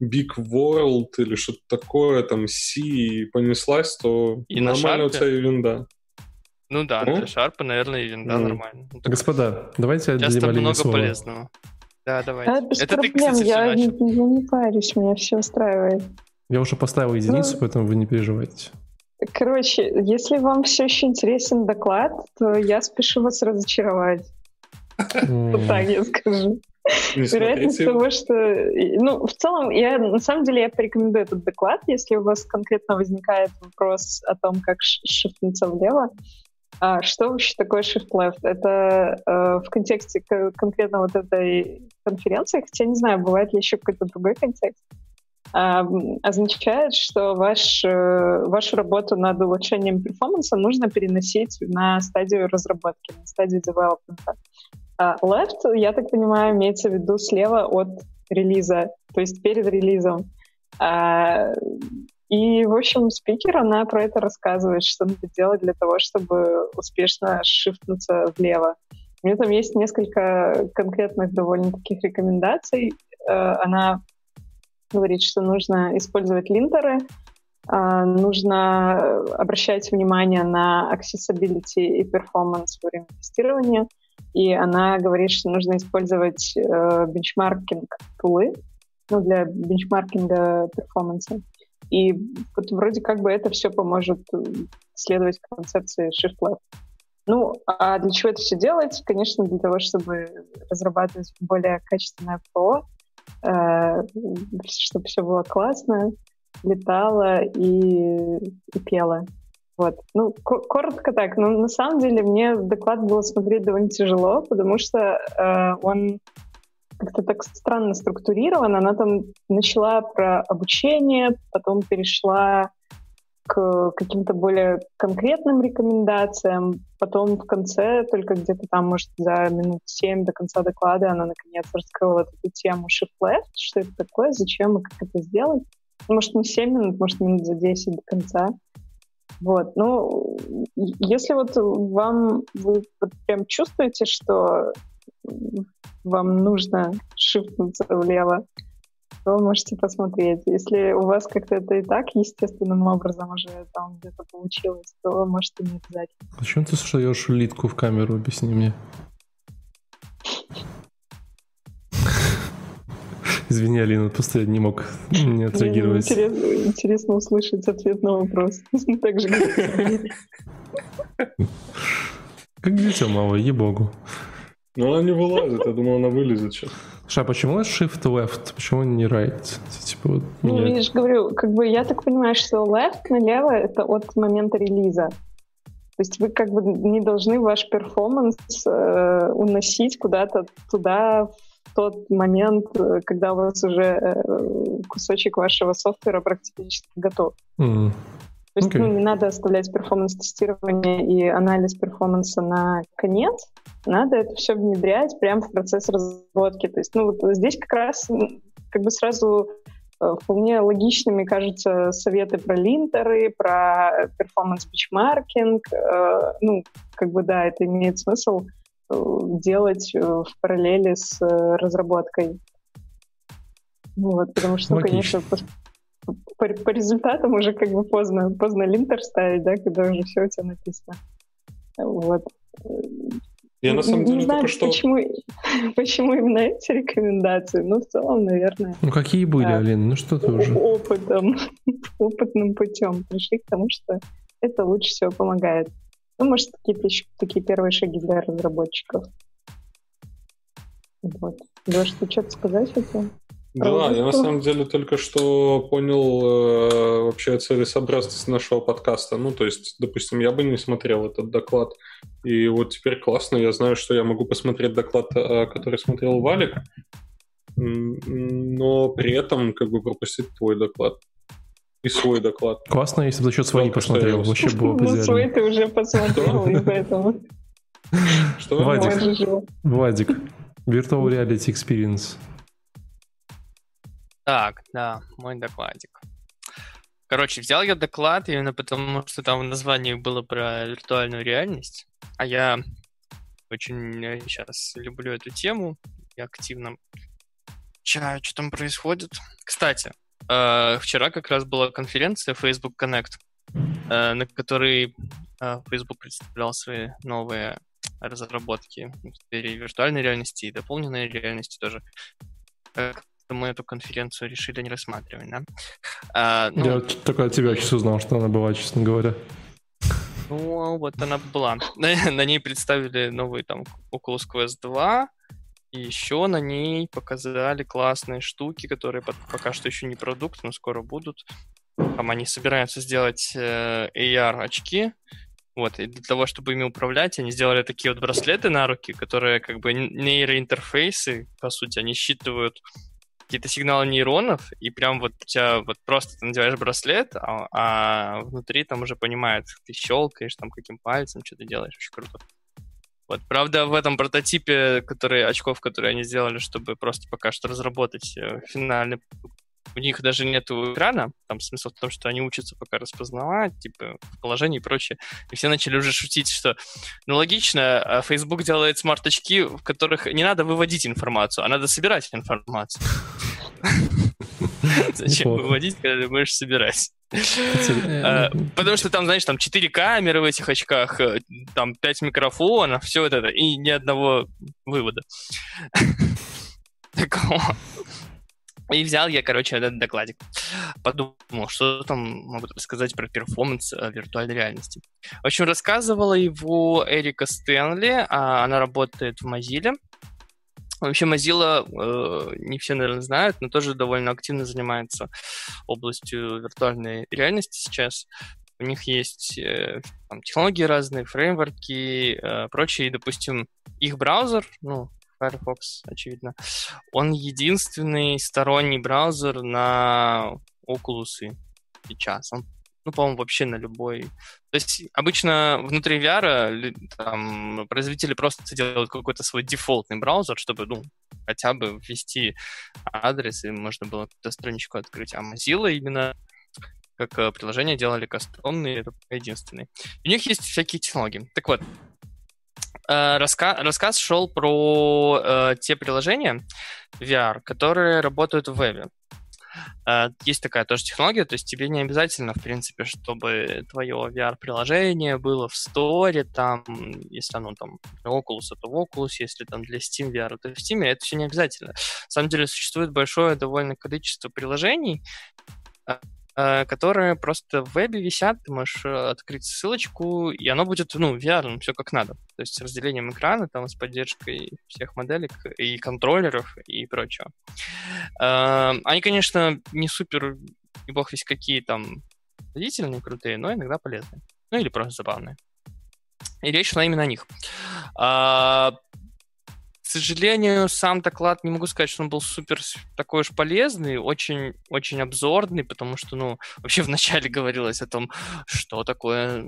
Big World или что-то такое, там C, и понеслась, то и нормально на у тебя и винда. Ну да, для шарпа, наверное, и да, mm. нормально. Ну, Господа, давайте отдадим Алине много слово. полезного. Да, давайте. Да, без Это проблем, ты, кстати, я, не, я не парюсь, меня все устраивает. Я уже поставил единицу, ну, поэтому вы не переживайте. Короче, если вам все еще интересен доклад, то я спешу вас разочаровать. Вот так я скажу. Вероятность того, что... Ну, в целом, я, на самом деле, я порекомендую этот доклад, если у вас конкретно возникает вопрос о том, как шифтнуться влево. А что вообще такое Shift Left? Это э, в контексте конкретно вот этой конференции, хотя не знаю, бывает ли еще какой-то другой контекст, э, означает, что ваш, э, вашу работу над улучшением перформанса нужно переносить на стадию разработки, на стадию девелопмента. А left, я так понимаю, имеется в виду слева от релиза, то есть перед релизом. А, и, в общем, спикер, она про это рассказывает, что надо делать для того, чтобы успешно шифтнуться влево. У нее там есть несколько конкретных довольно таких рекомендаций. Э, она говорит, что нужно использовать линтеры, э, нужно обращать внимание на accessibility и performance во время тестирования, и она говорит, что нужно использовать э, бенчмаркинг тулы ну, для бенчмаркинга перформанса. И вот вроде как бы это все поможет э, следовать концепции Shift Left. Ну, а для чего это все делать? Конечно, для того, чтобы разрабатывать более качественное ПО, э, чтобы все было классно, летало и, и пело. Вот. Ну, коротко так. Но на самом деле мне доклад было смотреть довольно тяжело, потому что э, он как-то так странно структурирована. Она там начала про обучение, потом перешла к каким-то более конкретным рекомендациям. Потом в конце, только где-то там, может, за минут семь до конца доклада она наконец раскрыла эту тему Shift Left, что это такое, зачем и как это сделать. Может, не 7 минут, может, минут за 10 до конца. Вот, ну, если вот вам, вы вот прям чувствуете, что вам нужно шифтнуться влево, то можете посмотреть. Если у вас как-то это и так естественным образом уже там где-то получилось, то можете не обязательно. Зачем ты суешь улитку в камеру, объясни мне? Извини, Алина, просто я не мог не отреагировать. Интересно, интересно услышать ответ на вопрос. <laughs> Так же, как <laughs> Как дитя малое, ей-богу. Ну, она не вылазит, я думал, она вылезет сейчас. Слушай, а почему shift left? Почему не right? Типа, вот, ну, я же говорю, как бы я так понимаю, что left налево это от момента релиза. То есть вы как бы не должны ваш перформанс э, уносить куда-то туда в тот момент, э, когда у вас уже э, кусочек вашего софтвера практически готов. Mm. То есть okay. ну, не надо оставлять performance-тестирование и анализ performance а на конец, надо это все внедрять прямо в процесс разработки. То есть ну, вот здесь как раз как бы сразу э, вполне логичными кажутся советы про линтеры, про performance-benchmarking. Э, ну, как бы да, это имеет смысл э, делать в параллели с разработкой. Вот, потому что, ну, конечно, по, по результатам уже как бы поздно, поздно линтер ставить, да, когда уже все у тебя написано. Вот. Я на самом деле не знаю, что... Почему, <laughs> почему именно эти рекомендации, но в целом, наверное... Ну какие были, да, Алина? Ну что ты уже... Опытом, <laughs> опытным путем пришли к тому, что это лучше всего помогает. Ну, может, какие-то еще такие первые шаги для разработчиков. Вот. Леш, ты что-то сказать хотел? Да, я на самом деле только что понял э, вообще целесообразность нашего подкаста. Ну, то есть, допустим, я бы не смотрел этот доклад. И вот теперь классно, я знаю, что я могу посмотреть доклад, э, который смотрел Валик, но при этом как бы пропустить твой доклад. И свой доклад. Классно, если бы за счет своей не посмотрел. Вообще было бы Ну, свой ты уже посмотрел, и поэтому... Что? Вадик, Вадик, Virtual Reality Experience. Так, да, мой докладик. Короче, взял я доклад именно потому, что там в названии было про виртуальную реальность, а я очень сейчас э, люблю эту тему и активно чаю, что там происходит. Кстати, э, вчера как раз была конференция Facebook Connect, э, на которой Facebook представлял свои новые разработки в сфере виртуальной реальности и дополненной реальности тоже мы эту конференцию решили не рассматривать, да? А, ну, Я только от тебя сейчас узнал, что она была, честно говоря. Ну, вот она была. На, на ней представили новый там Oculus Quest 2, и еще на ней показали классные штуки, которые пока что еще не продукт, но скоро будут. Там они собираются сделать э, AR-очки, вот, и для того, чтобы ими управлять, они сделали такие вот браслеты на руки, которые как бы нейроинтерфейсы, по сути, они считывают какие-то сигналы нейронов, и прям вот у тебя вот просто ты надеваешь браслет, а, а внутри там уже понимает, ты щелкаешь там каким пальцем, что ты делаешь, очень круто. Вот, правда, в этом прототипе, который, очков, которые они сделали, чтобы просто пока что разработать э, финальный у них даже нет экрана, там смысл в том, что они учатся пока распознавать, типа, положение и прочее. И все начали уже шутить, что, ну, логично, а Facebook делает смарт-очки, в которых не надо выводить информацию, а надо собирать информацию. <laughs> Зачем выводить, когда ты можешь собирать? А, потому что там, знаешь, там 4 камеры в этих очках, э, там 5 микрофонов, все вот это, и ни одного вывода. <laughs> Такого. И взял я, короче, этот докладик. Подумал, что там могут рассказать про перформанс э, виртуальной реальности. В общем, рассказывала его Эрика Стэнли, а она работает в Mozilla. Вообще Mozilla, э, не все, наверное, знают, но тоже довольно активно занимается областью виртуальной реальности сейчас. У них есть э, там, технологии разные, фреймворки, э, прочие. Допустим, их браузер, ну, Firefox, очевидно, он единственный сторонний браузер на Oculus сейчас. Он, ну, по-моему, вообще на любой. То есть обычно внутри VR там, производители просто делают какой-то свой дефолтный браузер, чтобы, ну, хотя бы ввести адрес, и можно было какую-то страничку открыть. А Mozilla именно как э, приложение делали кастомные, это единственный. У них есть всякие технологии. Так вот, раска рассказ шел про э, те приложения VR, которые работают в вебе. Э, есть такая тоже технология, то есть тебе не обязательно, в принципе, чтобы твое VR-приложение было в сторе, там, если оно там для Oculus, то в Oculus, если там для Steam VR, то в Steam, это все не обязательно. На самом деле существует большое довольно количество приложений, э, которые просто в вебе висят, ты можешь э, открыть ссылочку, и оно будет, ну, VR, все как надо. То есть с разделением экрана, там, с поддержкой всех моделек и контроллеров и прочего. Э, они, конечно, не супер, не бог весь какие там длительные, крутые, но иногда полезные. Ну, или просто забавные. И речь шла именно о них. К сожалению, сам доклад не могу сказать, что он был супер такой уж полезный, очень, очень обзорный, потому что, ну, <laughs> вообще вначале говорилось о том, что такое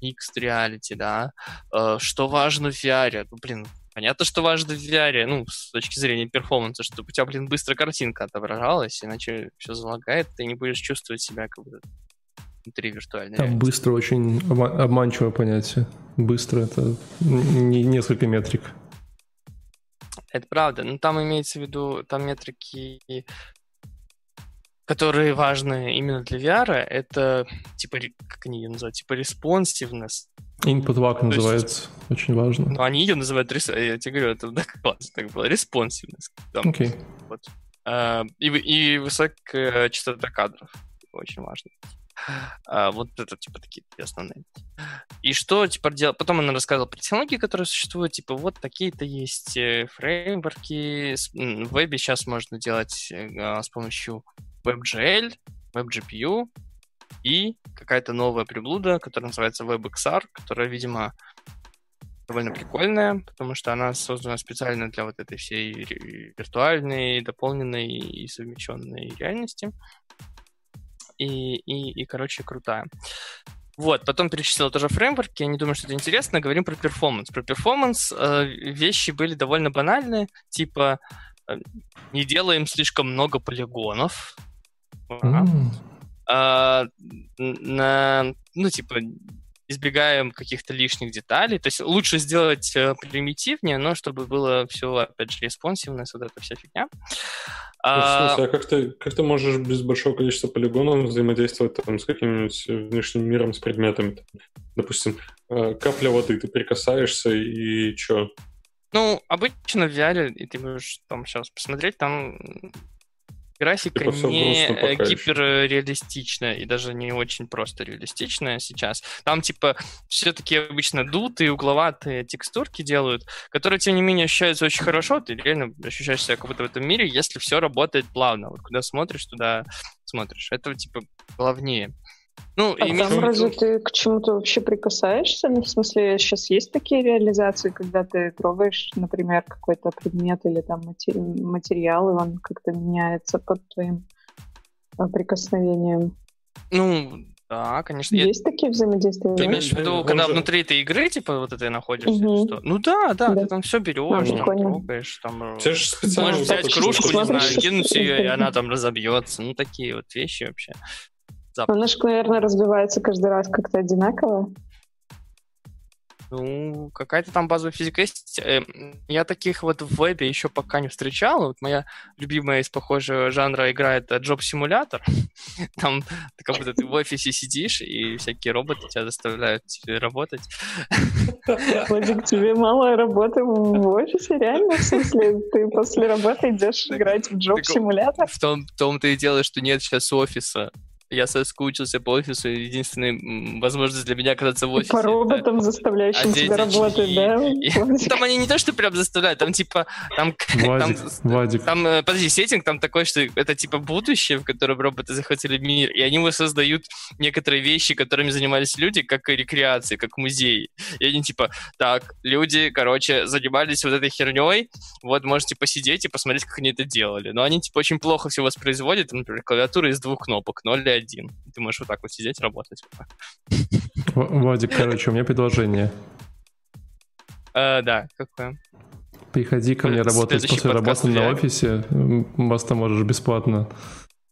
Mixed Reality, да, э, что важно в VR. Ну, блин, понятно, что важно в VR, ну, с точки зрения перформанса, чтобы у тебя, блин, быстро картинка отображалась, иначе все залагает, ты не будешь чувствовать себя как бы внутри виртуальной Там реальности. быстро очень обманчивое понятие. Быстро это не несколько метрик. Это правда. Но там имеется в виду, там метрики, которые важны именно для VR, это типа, как они ее называют, типа responsiveness. Input lag называется, есть, очень важно. Ну, они ее называют, я тебе говорю, это да, классно так было, responsiveness. Окей. Okay. Вот. Uh, и, и высокая частота кадров, очень важно. А, вот это, типа, такие основные. И что, типа, делать? Потом она рассказывала про технологии, которые существуют, типа, вот такие-то есть э, фреймворки. В вебе сейчас можно делать э, а, с помощью WebGL, WebGPU и какая-то новая приблуда, которая называется WebXR, которая, видимо, довольно прикольная, потому что она создана специально для вот этой всей виртуальной, дополненной и совмещенной реальности и, и, и короче, крутая. Вот, потом перечислила тоже фреймворки, я не думаю, что это интересно, говорим про performance. Про performance э, вещи были довольно банальные, типа э, не делаем слишком много полигонов, mm. э, на, ну, типа, избегаем каких-то лишних деталей. То есть лучше сделать э, примитивнее, но чтобы было все, опять же, респонсивность, вот эта вся фигня. Ну, смысле, а как ты, как ты можешь без большого количества полигонов взаимодействовать там, с каким-нибудь внешним миром, с предметами? Допустим, э, капля воды, ты прикасаешься и что? Ну, обычно в VR, и ты можешь там сейчас посмотреть, там Графика типа не э, гиперреалистичная и даже не очень просто реалистичная сейчас. Там, типа, все-таки обычно дутые, угловатые текстурки делают, которые, тем не менее, ощущаются очень хорошо. Ты реально ощущаешь себя как будто в этом мире, если все работает плавно. Вот куда смотришь, туда смотришь. Это, типа, главнее. Ну, а там разве ты к чему-то вообще прикасаешься? Ну, в смысле, сейчас есть такие реализации, когда ты трогаешь, например, какой-то предмет или там материал, и он как-то меняется под твоим а, прикосновением? Ну, да, конечно. Есть я... такие взаимодействия? Ты имеешь в виду, когда же... внутри этой игры, типа, вот этой находишься? Угу. Что? Ну да, да, да, ты там все берешь, ну, там трогаешь, там... Ты же Можешь взять кружку, не знаю, кинуть ее, и она там <laughs> разобьется. Ну, такие вот вещи вообще. Она же, наверное, разбивается каждый раз как-то одинаково. Ну, какая-то там базовая физика есть. Э, я таких вот в вебе еще пока не встречал. Вот моя любимая из похожего жанра игра — это Job-симулятор. Там как будто ты в офисе сидишь, и всякие роботы тебя заставляют работать. Владик, тебе мало работы в офисе? Реально? В смысле, ты после работы идешь играть в Job-симулятор? В том-то и дело, что нет сейчас офиса я соскучился по офису, единственная возможность для меня оказаться в офисе. По роботам, заставляющим тебя работать, да? <laughs> Там они не то, что прям заставляют, там типа... Там, <laughs> Вадик, там, Вадик. там, э, подожди, сеттинг там такой, что это типа будущее, в котором роботы захватили мир, и они воссоздают некоторые вещи, которыми занимались люди, как рекреации, как музей. И они типа, так, люди, короче, занимались вот этой херней, вот можете посидеть и посмотреть, как они это делали. Но они типа очень плохо все воспроизводят, например, клавиатура из двух кнопок, 0 и один. Ты можешь вот так вот сидеть, работать. Вадик, короче, у меня предложение. Э, да, какое? Приходи ко мне работать после работы на офисе. Вас там можешь бесплатно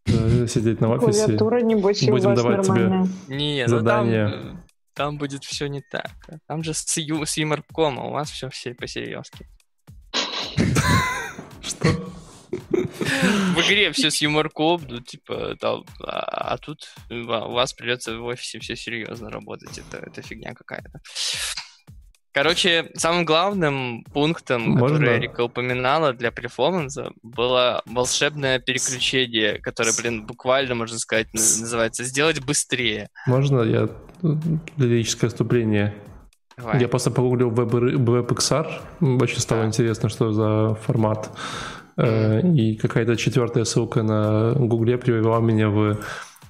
э, сидеть на офисе. Клавиатура, небось, Будем давать тебе не, задание. Ну там, там будет все не так. Там же с, ю, с юморком, а у вас все, все по-серьезки. <laughs> Что? В игре все с юморком, ну, типа, там, а, а тут у вас придется в офисе все серьезно работать. Это, это фигня какая-то. Короче, самым главным пунктом, Можно? который Эрика упоминала для перформанса, было волшебное переключение, которое, блин, буквально, можно сказать, называется «сделать быстрее». Можно я лирическое вступление? Давай. Я просто погуглил WebXR, очень стало да. интересно, что за формат. Mm. И какая-то четвертая ссылка на Гугле привела меня в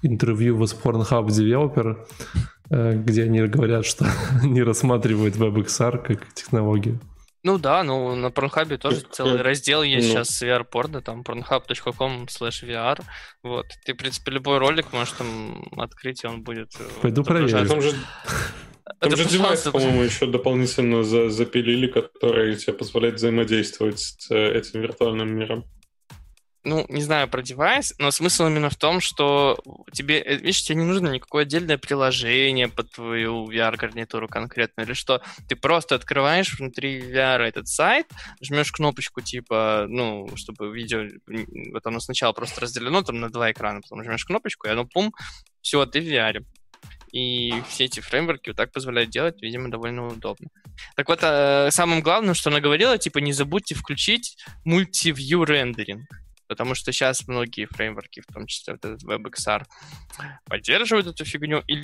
интервью в Pornhub Developer, э, где они говорят, что <laughs> не рассматривают WebXR как технологию. Ну да, ну на Pornhub тоже целый раздел есть ну. сейчас с VR-порно, там pornhub.com slash VR. Вот. Ты, в принципе, любой ролик можешь там открыть, и он будет... Э, Пойду проверю. Там же, там же девайс, по-моему, еще дополнительно за, запилили, который тебе позволяет взаимодействовать с э, этим виртуальным миром ну, не знаю про девайс, но смысл именно в том, что тебе, э, видишь, тебе не нужно никакое отдельное приложение под твою VR-гарнитуру конкретно, или что. Ты просто открываешь внутри VR этот сайт, жмешь кнопочку типа, ну, чтобы видео, вот оно сначала просто разделено там на два экрана, потом жмешь кнопочку, и оно пум, все, ты в VR. И все эти фреймворки вот так позволяют делать, видимо, довольно удобно. Так вот, э, самым главным, что она говорила, типа, не забудьте включить мультивью рендеринг потому что сейчас многие фреймворки, в том числе вот этот WebXR, поддерживают эту фигню. И,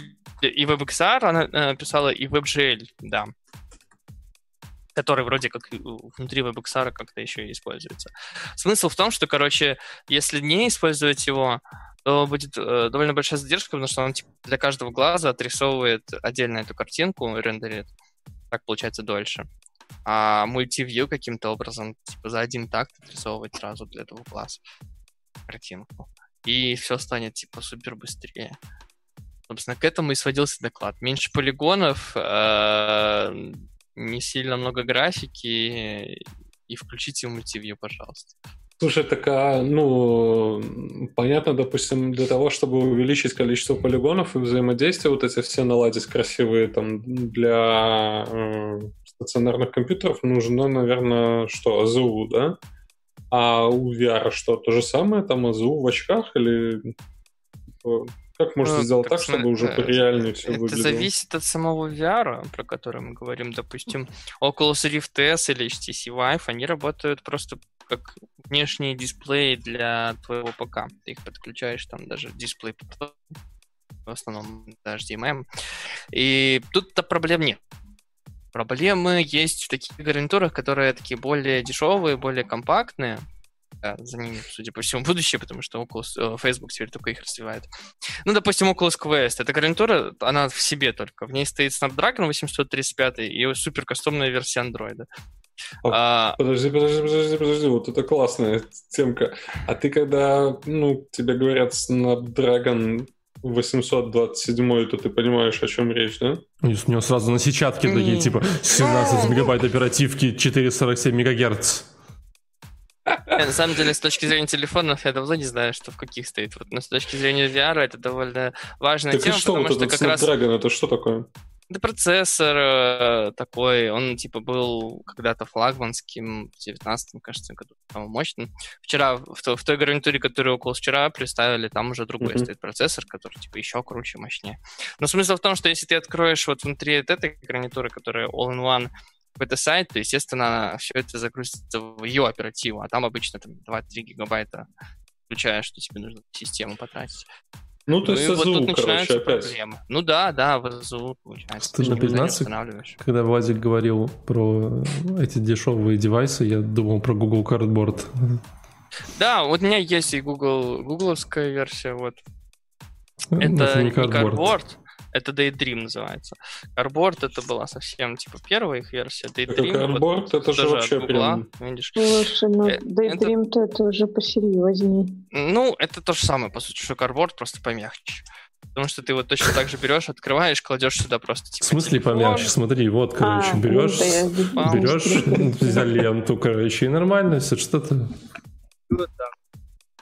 и WebXR она э, писала и WebGL, да, который вроде как внутри WebXR как-то еще и используется. Смысл в том, что, короче, если не использовать его, то будет э, довольно большая задержка, потому что он типа, для каждого глаза отрисовывает отдельно эту картинку, рендерит. Так получается дольше а мультивью каким-то образом типа за один такт отрисовывать сразу для двух глаз картинку. И все станет типа супер быстрее. Собственно, к этому и сводился доклад. Меньше полигонов, э, не сильно много графики и включите мультивью, пожалуйста. Слушай, так, а, ну, понятно, допустим, для того, чтобы увеличить количество полигонов и взаимодействия, вот эти все наладить красивые там для э, стационарных компьютеров нужно, наверное, что, АЗУ, да? А у VR что, то же самое, там АЗУ в очках или... Типа, как можно ну, сделать так, чтобы уже э, реальнее все это выглядело? Это зависит от самого VR, про который мы говорим. Допустим, Oculus Rift S или HTC Vive, они работают просто как внешние дисплеи для твоего ПК. Ты их подключаешь, там даже дисплей в основном HDMI. И тут-то проблем нет. Проблемы есть в таких гарнитурах, которые такие более дешевые, более компактные. За ними, судя по всему, <laughs> будущее, потому что Oculus, э, Facebook теперь только их развивает. Ну, допустим, Oculus Quest. Эта гарнитура, она в себе только. В ней стоит Snapdragon 835 и супер кастомная версия Android. А... Подожди, подожди, подожди, подожди, вот это классная темка. А ты когда, ну, тебе говорят Snapdragon 827, то ты понимаешь, о чем речь, да? У него сразу на сетчатке такие, типа, 17 мегабайт оперативки, 447 мегагерц. На самом деле, с точки зрения телефонов, я давно не знаю, что в каких стоит. Вот, но с точки зрения VR это довольно важная так тема, что, потому вот что как раз... Snapdragon, это что такое? Это процессор э, такой, он типа был когда-то флагманским в 19 кажется, году, самым мощным. Вчера, в, то, в той гарнитуре, которую около вчера представили, там уже другой mm-hmm. стоит процессор, который типа еще круче, мощнее. Но смысл в том, что если ты откроешь вот внутри вот этой гарнитуры, которая all-in-one, какой-то сайт, то, естественно, все это загрузится в ее оперативу, а там обычно там 2-3 гигабайта включая, что тебе нужно систему потратить. Ну, то ну, есть ну, АЗУ, вот тут короче, опять. Проблемы. Ну да, да, в АЗУ получается. Стыдно признаться, когда Владик говорил про эти дешевые девайсы, я думал про Google Cardboard. Да, вот у меня есть и Google, гугловская версия, вот. Ну, это, это не Cardboard. Не Cardboard это Daydream называется. Cardboard это была совсем типа первая их версия. Daydream. Cardboard вот, это же вообще Google, прям... Видишь? Слушай, ну э, Daydream-то это... это уже посерьезней. Ну, это то же самое, по сути, что Cardboard, просто помягче. Потому что ты вот точно так же берешь, открываешь, кладешь сюда просто типа. В смысле телефон. помягче? Смотри, вот, короче, а, берешь, ну, берешь изоленту, короче, и нормально, если что-то. Вот так.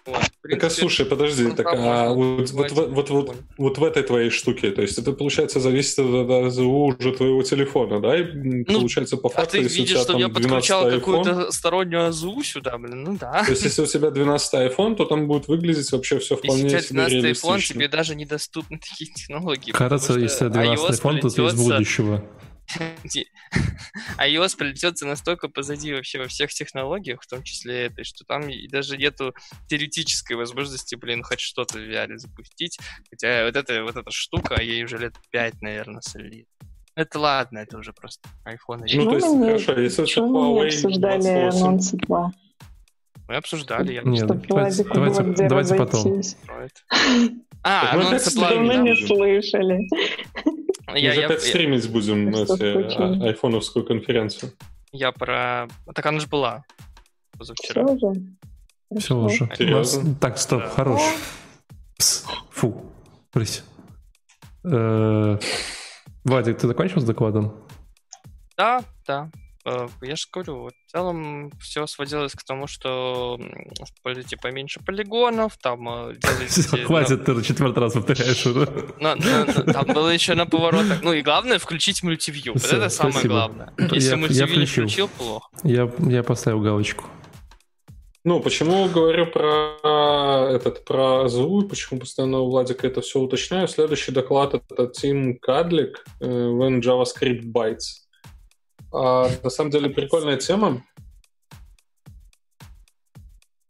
Вот, принципе, так а слушай, подожди, так а вот, вот, вот, вот, вот, в этой твоей штуке, то есть это получается зависит от АЗУ уже твоего телефона, да? И ну, получается по факту, а ты если видишь, у тебя что там я подключал какую-то стороннюю АЗУ сюда, блин, ну да. То есть если у тебя 12 iPhone, то там будет выглядеть вообще все вполне Если у тебя 12 iPhone, тебе даже недоступны <laughs> такие технологии. Кажется, если 12 iPhone, то ты из будущего. <laughs> iOS прилетется настолько позади вообще во всех технологиях, в том числе этой, что там даже нету теоретической возможности, блин, хоть что-то в VR запустить. Хотя вот эта, вот эта штука, ей уже лет 5, наверное, солит. Это ладно, это уже просто iPhone. Ну, то есть, мы хорошо, если это Huawei мы обсуждали анонсы 2? Мы обсуждали. Я Нет, давайте, давайте, давайте потом. А, анонсы Давно не слышали. Я, Мы же опять стримить будем на айфоновскую конференцию. Я про... Так она же была позавчера. Все уже? Все уже. Серьезно? Так, стоп, хорош. Пс, фу, брысь. Э, Вадик, ты закончил с докладом? Да, да. Э, я же говорю, в целом все сводилось к тому, что используйте поменьше полигонов, там э, <laughs> делайте... Хватит, ты четвертый раз повторяешь уже. Там было еще на поворотах. Ну и главное включить мультивью. Вот это самое главное. Если мультивью не включил, плохо. Я поставил галочку. Ну, почему говорю про этот, про ЗУ, почему постоянно у Владика это все уточняю. Следующий доклад это Тим Кадлик, э, When JavaScript Bytes. А, на самом деле прикольная тема.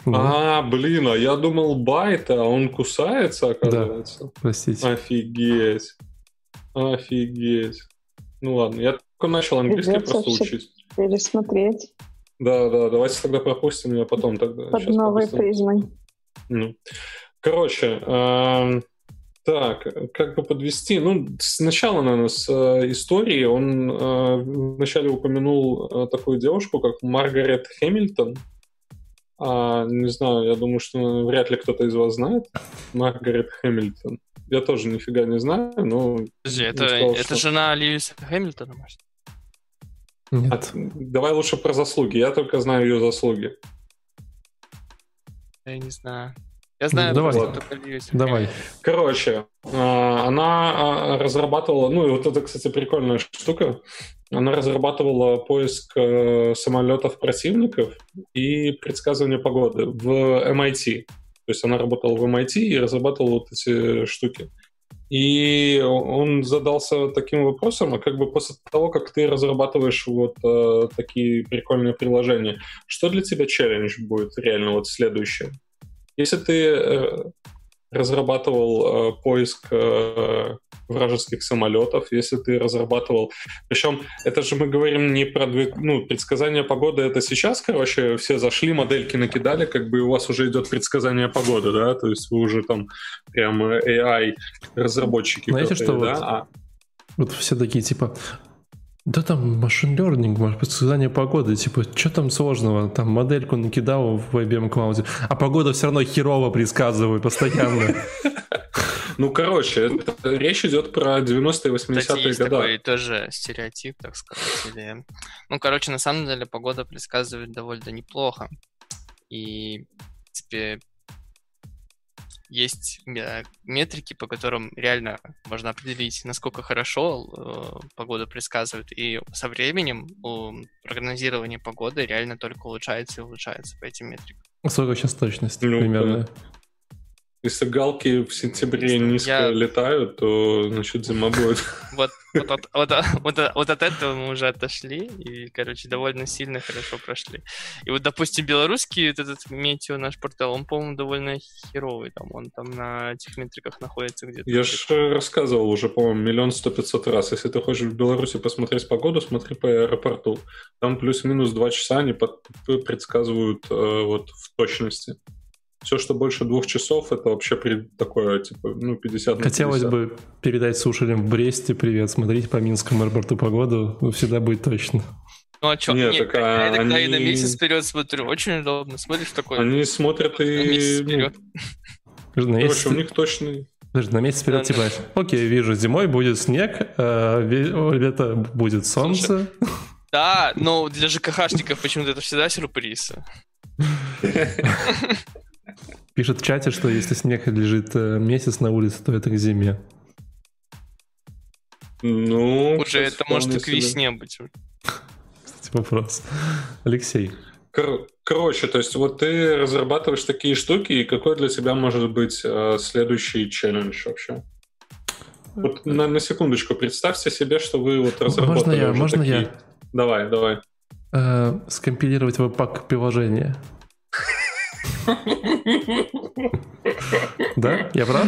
Ну. А, блин, а я думал байт, а он кусается, оказывается. Да, простите. Офигеть. Офигеть. Ну ладно, я только начал английский Придется просто учить. Пересмотреть. Да, да, давайте тогда пропустим ее потом тогда. Под Сейчас новой призмой. Ну. Короче, э, так, как бы подвести? Ну, сначала, наверное, с э, истории он э, вначале упомянул э, такую девушку, как Маргарет Хэмилтон. А, не знаю, я думаю, что вряд ли кто-то из вас знает Маргарет Хэмилтон. Я тоже нифига не знаю, но... Подожди, это, сказал, это что... жена Льюиса Хэмилтона, может? Нет. От, давай лучше про заслуги. Я только знаю ее заслуги. Я не знаю. Я знаю, давай. Давай. Короче, а, она а, разрабатывала, ну и вот это, кстати, прикольная штука. Она разрабатывала поиск э, самолетов противников и предсказывание погоды в MIT. То есть она работала в MIT и разрабатывала вот эти штуки. И он задался таким вопросом, а как бы после того, как ты разрабатываешь вот э, такие прикольные приложения, что для тебя челлендж будет реально вот следующее? Если ты э, разрабатывал э, поиск э, вражеских самолетов, если ты разрабатывал... Причем это же мы говорим не про ну, предсказание погоды, это сейчас, короче, все зашли, модельки накидали, как бы у вас уже идет предсказание погоды, да, то есть вы уже там прям AI-разработчики. Знаете, что да? вот, а... вот все такие типа, да там машин learning, может, предсказание погоды, типа, что там сложного? Там модельку накидал в IBM Cloud, а погода все равно херово предсказывает постоянно. <laughs> Ну, короче, речь идет про 90-е, 80-е годы. такой тоже стереотип, так сказать. Или... Ну, короче, на самом деле погода предсказывает довольно неплохо. И, в принципе, есть метрики, по которым реально можно определить, насколько хорошо э, погода предсказывает. И со временем э, прогнозирование погоды реально только улучшается и улучшается по этим метрикам. Сколько сейчас точность ну, примерно? Если галки в сентябре низко я... летают, то, значит, зима будет. Вот, вот, вот, вот, вот, вот от этого мы уже отошли и, короче, довольно сильно хорошо прошли. И вот, допустим, белорусский вот этот метео наш портал, он, по-моему, довольно херовый. Там, он там на этих метриках находится где-то. Я же рассказывал уже, по-моему, миллион сто пятьсот раз. Если ты хочешь в Беларуси посмотреть погоду, смотри по аэропорту. Там плюс-минус два часа они предсказывают э, вот в точности все, что больше двух часов, это вообще при, такое, типа, ну, 50 на Хотелось бы передать слушателям в Бресте привет, смотрите по Минскому аэропорту погоду, всегда будет точно. Ну а что, Нет, так, а, я иногда они... и на месяц вперед смотрю, очень удобно, смотришь такой. Они смотрят и... На месяц вперед. Ну. Короче, у них точный... Подожди, на месяц вперед, типа, окей, вижу, зимой будет снег, а лето будет солнце. <laughs> Да, но для ЖКХшников почему-то это всегда сюрприз. <laughs> Пишет в чате, что если снег лежит э, месяц на улице, то это к зиме. Ну, уже это может и к весне быть. Кстати, вопрос. Алексей. Кор- короче, то есть вот ты разрабатываешь такие штуки, и какой для тебя может быть э, следующий челлендж вообще? Вот на, на секундочку, представьте себе, что вы вот разработали Можно я, можно такие... я? Давай, давай. Э, скомпилировать веб-пак приложения. Да? Я прав?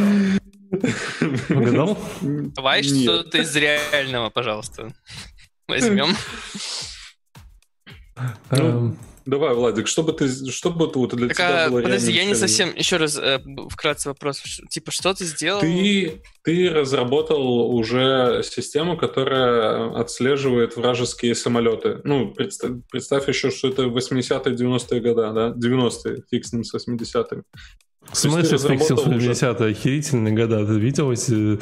Угадал? Давай что-то из реального, пожалуйста. Возьмем. Давай, Владик, что бы ты, что бы вот для так, тебя а, было Подожди, я не совсем, еще раз, э, вкратце вопрос, типа, что ты сделал? Ты, ты разработал уже систему, которая отслеживает вражеские самолеты. Ну, представь, представь еще, что это 80-е, 90-е годы, да? 90-е, фиксим с 80-ми. В смысле с фиксим с 80-е? Охерительные года. Ты видел эти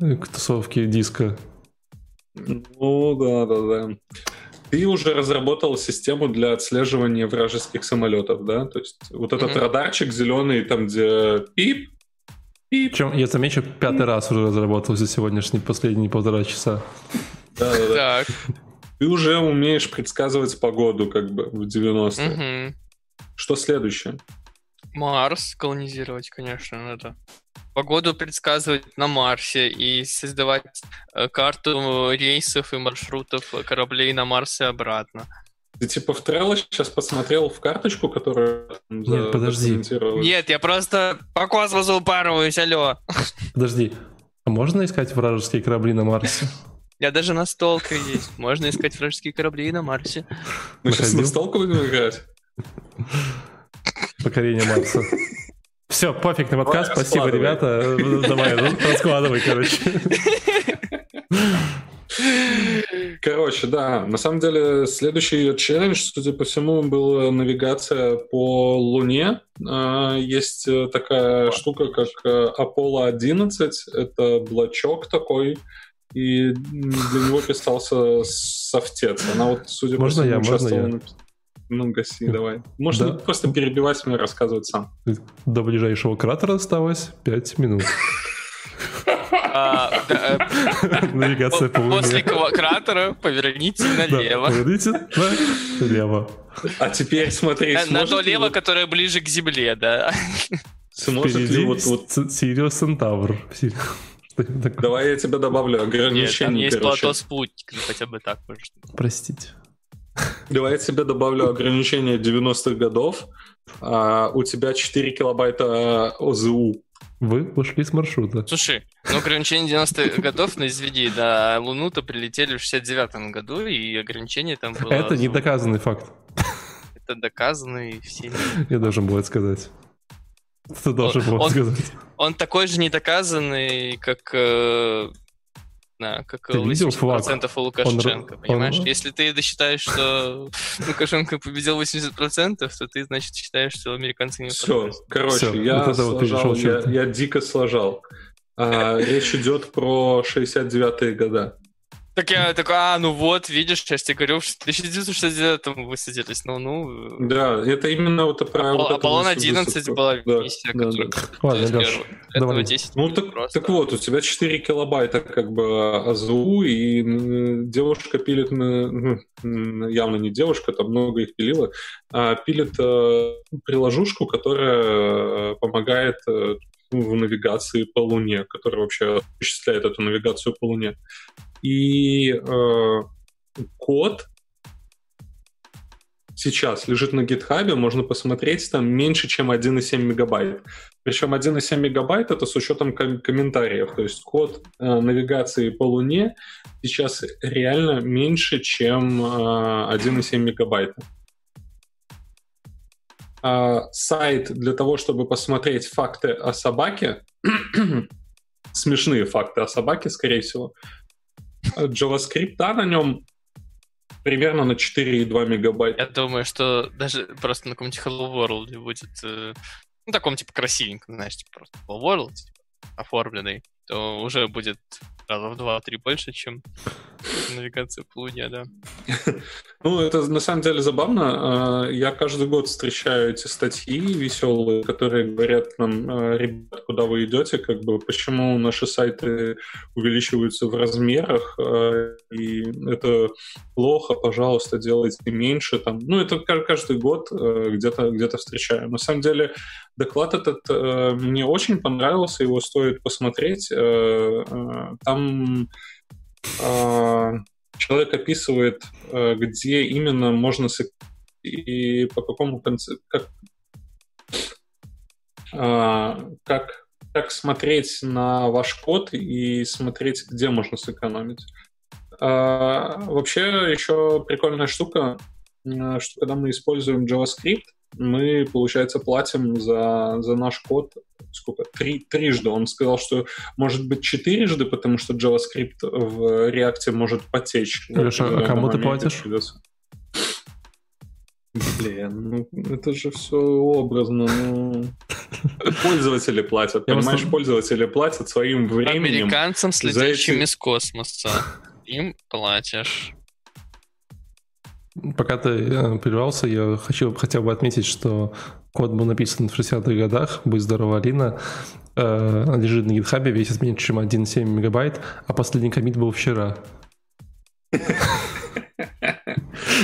э, тусовки диска? Ну, да, да, да. Ты уже разработал систему для отслеживания вражеских самолетов, да? То есть вот этот mm-hmm. радарчик зеленый, там где пип, пип. Причем, я замечу, пятый раз уже разработал за сегодняшние последние полтора часа. Да, да, да. Ты уже умеешь предсказывать погоду, как бы, в 90-е. Что следующее? Марс колонизировать, конечно, надо погоду предсказывать на Марсе и создавать э, карту рейсов и маршрутов кораблей на Марс и обратно. Ты типа в Trello сейчас посмотрел в карточку, которую... Нет, подожди. Нет, я просто по космосу упарываюсь, алло. Подожди, а можно искать вражеские корабли на Марсе? Я даже на столке есть. Можно искать вражеские корабли на Марсе. Мы сейчас на столку будем играть? Покорение Марса. Все, пофиг на подкаст, Давай, спасибо, ребята. Давай, раскладывай, короче. Короче, да, на самом деле следующий челлендж, судя по всему, был навигация по Луне. А, есть такая штука, как Apollo 11, это блочок такой, и для него писался софтец. Она вот, судя можно по всему, я, можно я? Ну, гаси, давай. Можно да. просто перебивать меня, рассказывать сам. До ближайшего кратера осталось 5 минут. А, э, Навигация по После кратера поверните налево. Поверните налево. А теперь смотри, На то лево, которое ближе к земле, да. Сможет ли вот... Сириус Центавр. Давай я тебя добавлю ограничение. Нет, там есть плато спутник, ну, хотя бы так может. Простите. Давай я тебе добавлю ограничение 90-х годов. А, у тебя 4 килобайта ОЗУ. Вы ушли с маршрута. Слушай, ну ограничение 90-х годов на изведи на Луну-то прилетели в 69-м году, и ограничение там было... Это не доказанный факт. Это доказанный всеми. Я должен был это сказать. Ты должен был он, сказать. Он такой же недоказанный, как э, да, как ты 80% флаг? у Лукашенко, он, понимаешь? Он... Если ты досчитаешь, что <laughs> Лукашенко победил 80%, то ты, значит, считаешь, что американцы не Все, короче, я, сложал, я, я дико сложал. А, речь идет про 69-е года. Так я такой, а, ну вот, видишь, я тебе говорю, в 1969 высадились, ну, ну... Да, это именно вот про... вот Аполлон 11 была да, миссия, да, которая... Да. Ладно, Леш, давай. 10 ну, так, просто. так вот, у тебя 4 килобайта как бы АЗУ, и девушка пилит, ну, явно не девушка, там много их пилила, а пилит э, приложушку, которая э, помогает э, в навигации по Луне, которая вообще осуществляет эту навигацию по Луне. И э, код сейчас лежит на гитхабе, можно посмотреть, там меньше, чем 1,7 мегабайт. Причем 1,7 мегабайт это с учетом ком- комментариев. То есть код э, навигации по Луне сейчас реально меньше, чем э, 1,7 мегабайта. А, сайт для того, чтобы посмотреть факты о собаке, <clears throat> смешные факты о собаке, скорее всего, JavaScript на нем примерно на 4,2 мегабайта. Я думаю, что даже просто на каком-нибудь Hello World будет, э, ну, таком, типа, красивеньком, знаешь, типа, просто Hello World, типа, оформленный, то уже будет раза в два-три больше, чем <laughs> навигация по Луне, да. <laughs> Ну, это на самом деле забавно. А, я каждый год встречаю эти статьи веселые, которые говорят нам, а, ребят, куда вы идете, как бы, почему наши сайты увеличиваются в размерах, а, и это плохо, пожалуйста, делайте меньше. Там. Ну, это каждый год где-то где встречаю. На самом деле, доклад этот мне очень понравился, его стоит посмотреть. э, э, там э, человек описывает, э, где именно можно и по какому концепту, как, э, как, как смотреть на ваш код и смотреть, где можно сэкономить. Э, вообще еще прикольная штука, э, что когда мы используем JavaScript, мы, получается, платим за, за наш код сколько? Три, трижды. Он сказал, что может быть четырежды, потому что JavaScript в React может потечь. Леша, а кому ты платишь? Блин, ну это же все образно. Ну... <laughs> Пользователи платят, Я понимаешь? Вас... Пользователи платят своим временем. Американцам, следящим эти... из космоса. Им платишь. Пока ты э, прервался, я хочу хотел бы отметить, что код был написан в 60-х годах, будь здорова, Алина, э, лежит на гитхабе, весит меньше, чем 1,7 мегабайт, а последний комит был вчера.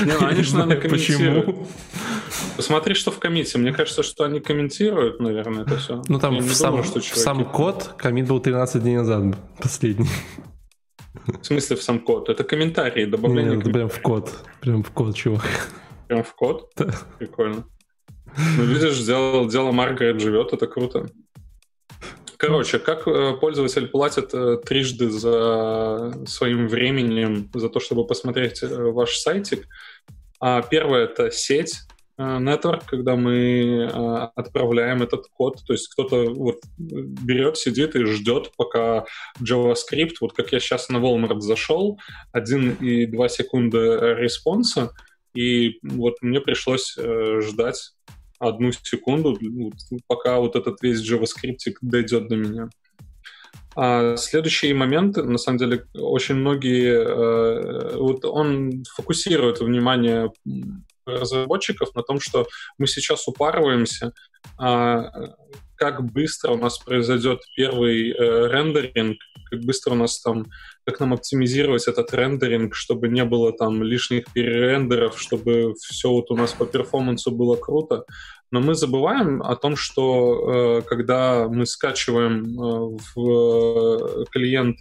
Не, ну, они же, наверное, Почему? Посмотри, что в комите. Мне кажется, что они комментируют, наверное, это все. Ну, там в сам, в сам код комит был 13 дней назад, последний. В смысле в сам код? Это комментарии, добавление. Нет, прям в код. Прям в код, чувак. Прям в код? Да. Прикольно. Ну, видишь, дело, дело Маргарет живет, это круто. Короче, как э, пользователь платит э, трижды за своим временем, за то, чтобы посмотреть э, ваш сайтик? А первое — это сеть, network, когда мы отправляем этот код, то есть кто-то вот берет, сидит и ждет, пока JavaScript, вот как я сейчас на Walmart зашел, 1 и 2 секунды response а, и вот мне пришлось ждать одну секунду, пока вот этот весь JavaScript дойдет до меня. А следующий момент, на самом деле, очень многие, э, вот он фокусирует внимание разработчиков на том, что мы сейчас упарываемся, а как быстро у нас произойдет первый э, рендеринг, как быстро у нас там, как нам оптимизировать этот рендеринг, чтобы не было там лишних перерендеров, чтобы все вот у нас по перформансу было круто. Но мы забываем о том, что э, когда мы скачиваем э, в клиент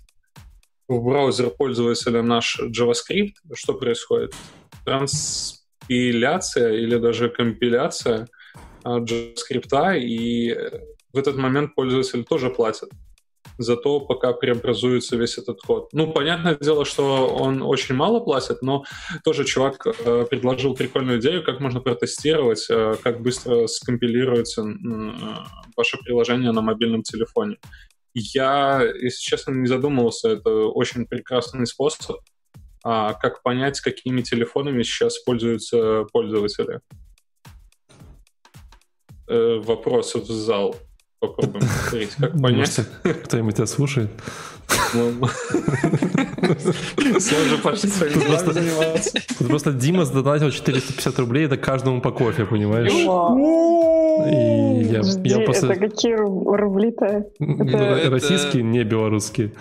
в браузер пользователя наш JavaScript, что происходит? Транспиляция или даже компиляция JavaScript, и в этот момент пользователь тоже платит за то, пока преобразуется весь этот код. Ну, понятное дело, что он очень мало платит, но тоже чувак э, предложил прикольную идею, как можно протестировать, э, как быстро скомпилируется э, ваше приложение на мобильном телефоне. Я, если честно, не задумывался, это очень прекрасный способ, а, как понять, какими телефонами сейчас пользуются пользователи. Э, вопросы в зал попробуем посмотреть, как понять. Кто-нибудь тебя слушает? Все уже пошли своими делами заниматься. Тут просто Дима задонатил 450 рублей, это каждому по кофе, понимаешь? И я, я после... Это какие рубли-то? Ну, российские, не белорусские.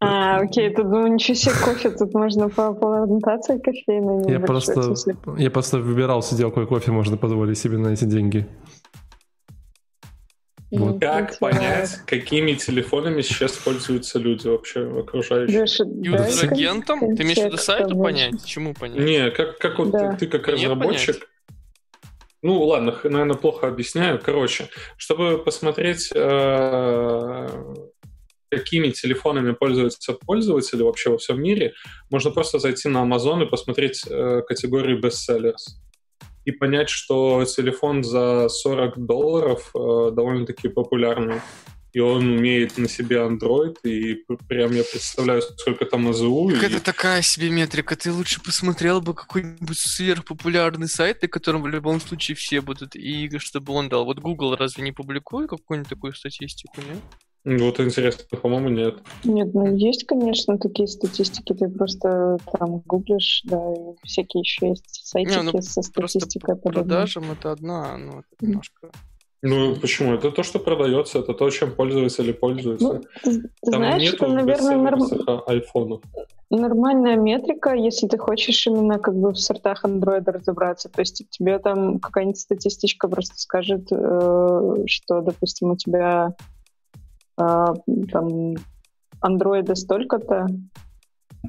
А, окей, тут, ну, ничего себе, кофе, тут можно по, ориентации кофейной. Я просто, я просто выбирал, сидел, какой кофе можно позволить себе на эти деньги. Вот. Как понять, какими телефонами сейчас пользуются люди вообще окружающие? Юзер-агентом? Ты имеешь в виду сайту понять? Чему понять? Не, как, как вот да. ты, ты как разработчик, ну, ладно, наверное, плохо объясняю. Короче, чтобы посмотреть, э, какими телефонами пользуются пользователи вообще во всем мире, можно просто зайти на Amazon и посмотреть э, категорию bestsellers и понять, что телефон за 40 долларов э, довольно-таки популярный. И он умеет на себе Android, и прям я представляю, сколько там АЗУ. Как и... это такая себе метрика? Ты лучше посмотрел бы какой-нибудь сверхпопулярный сайт, на котором в любом случае все будут, и чтобы он дал. Вот Google разве не публикует какую-нибудь такую статистику, нет? Вот интересно, по-моему, нет. Нет, ну есть, конечно, такие статистики, ты просто там гуглишь, да, и всякие еще есть сайтики Не, ну, со статистикой. По продажам это одна, ну, это немножко... Ну, почему? Это то, что продается, это то, чем пользователи пользуются. Ну, ты, Там знаешь, нету это, наверное, норм... айфонов. Нормальная метрика, если ты хочешь именно как бы в сортах Android разобраться. То есть тебе там какая-нибудь статистичка просто скажет, э, что, допустим, у тебя а, там андроида столько-то,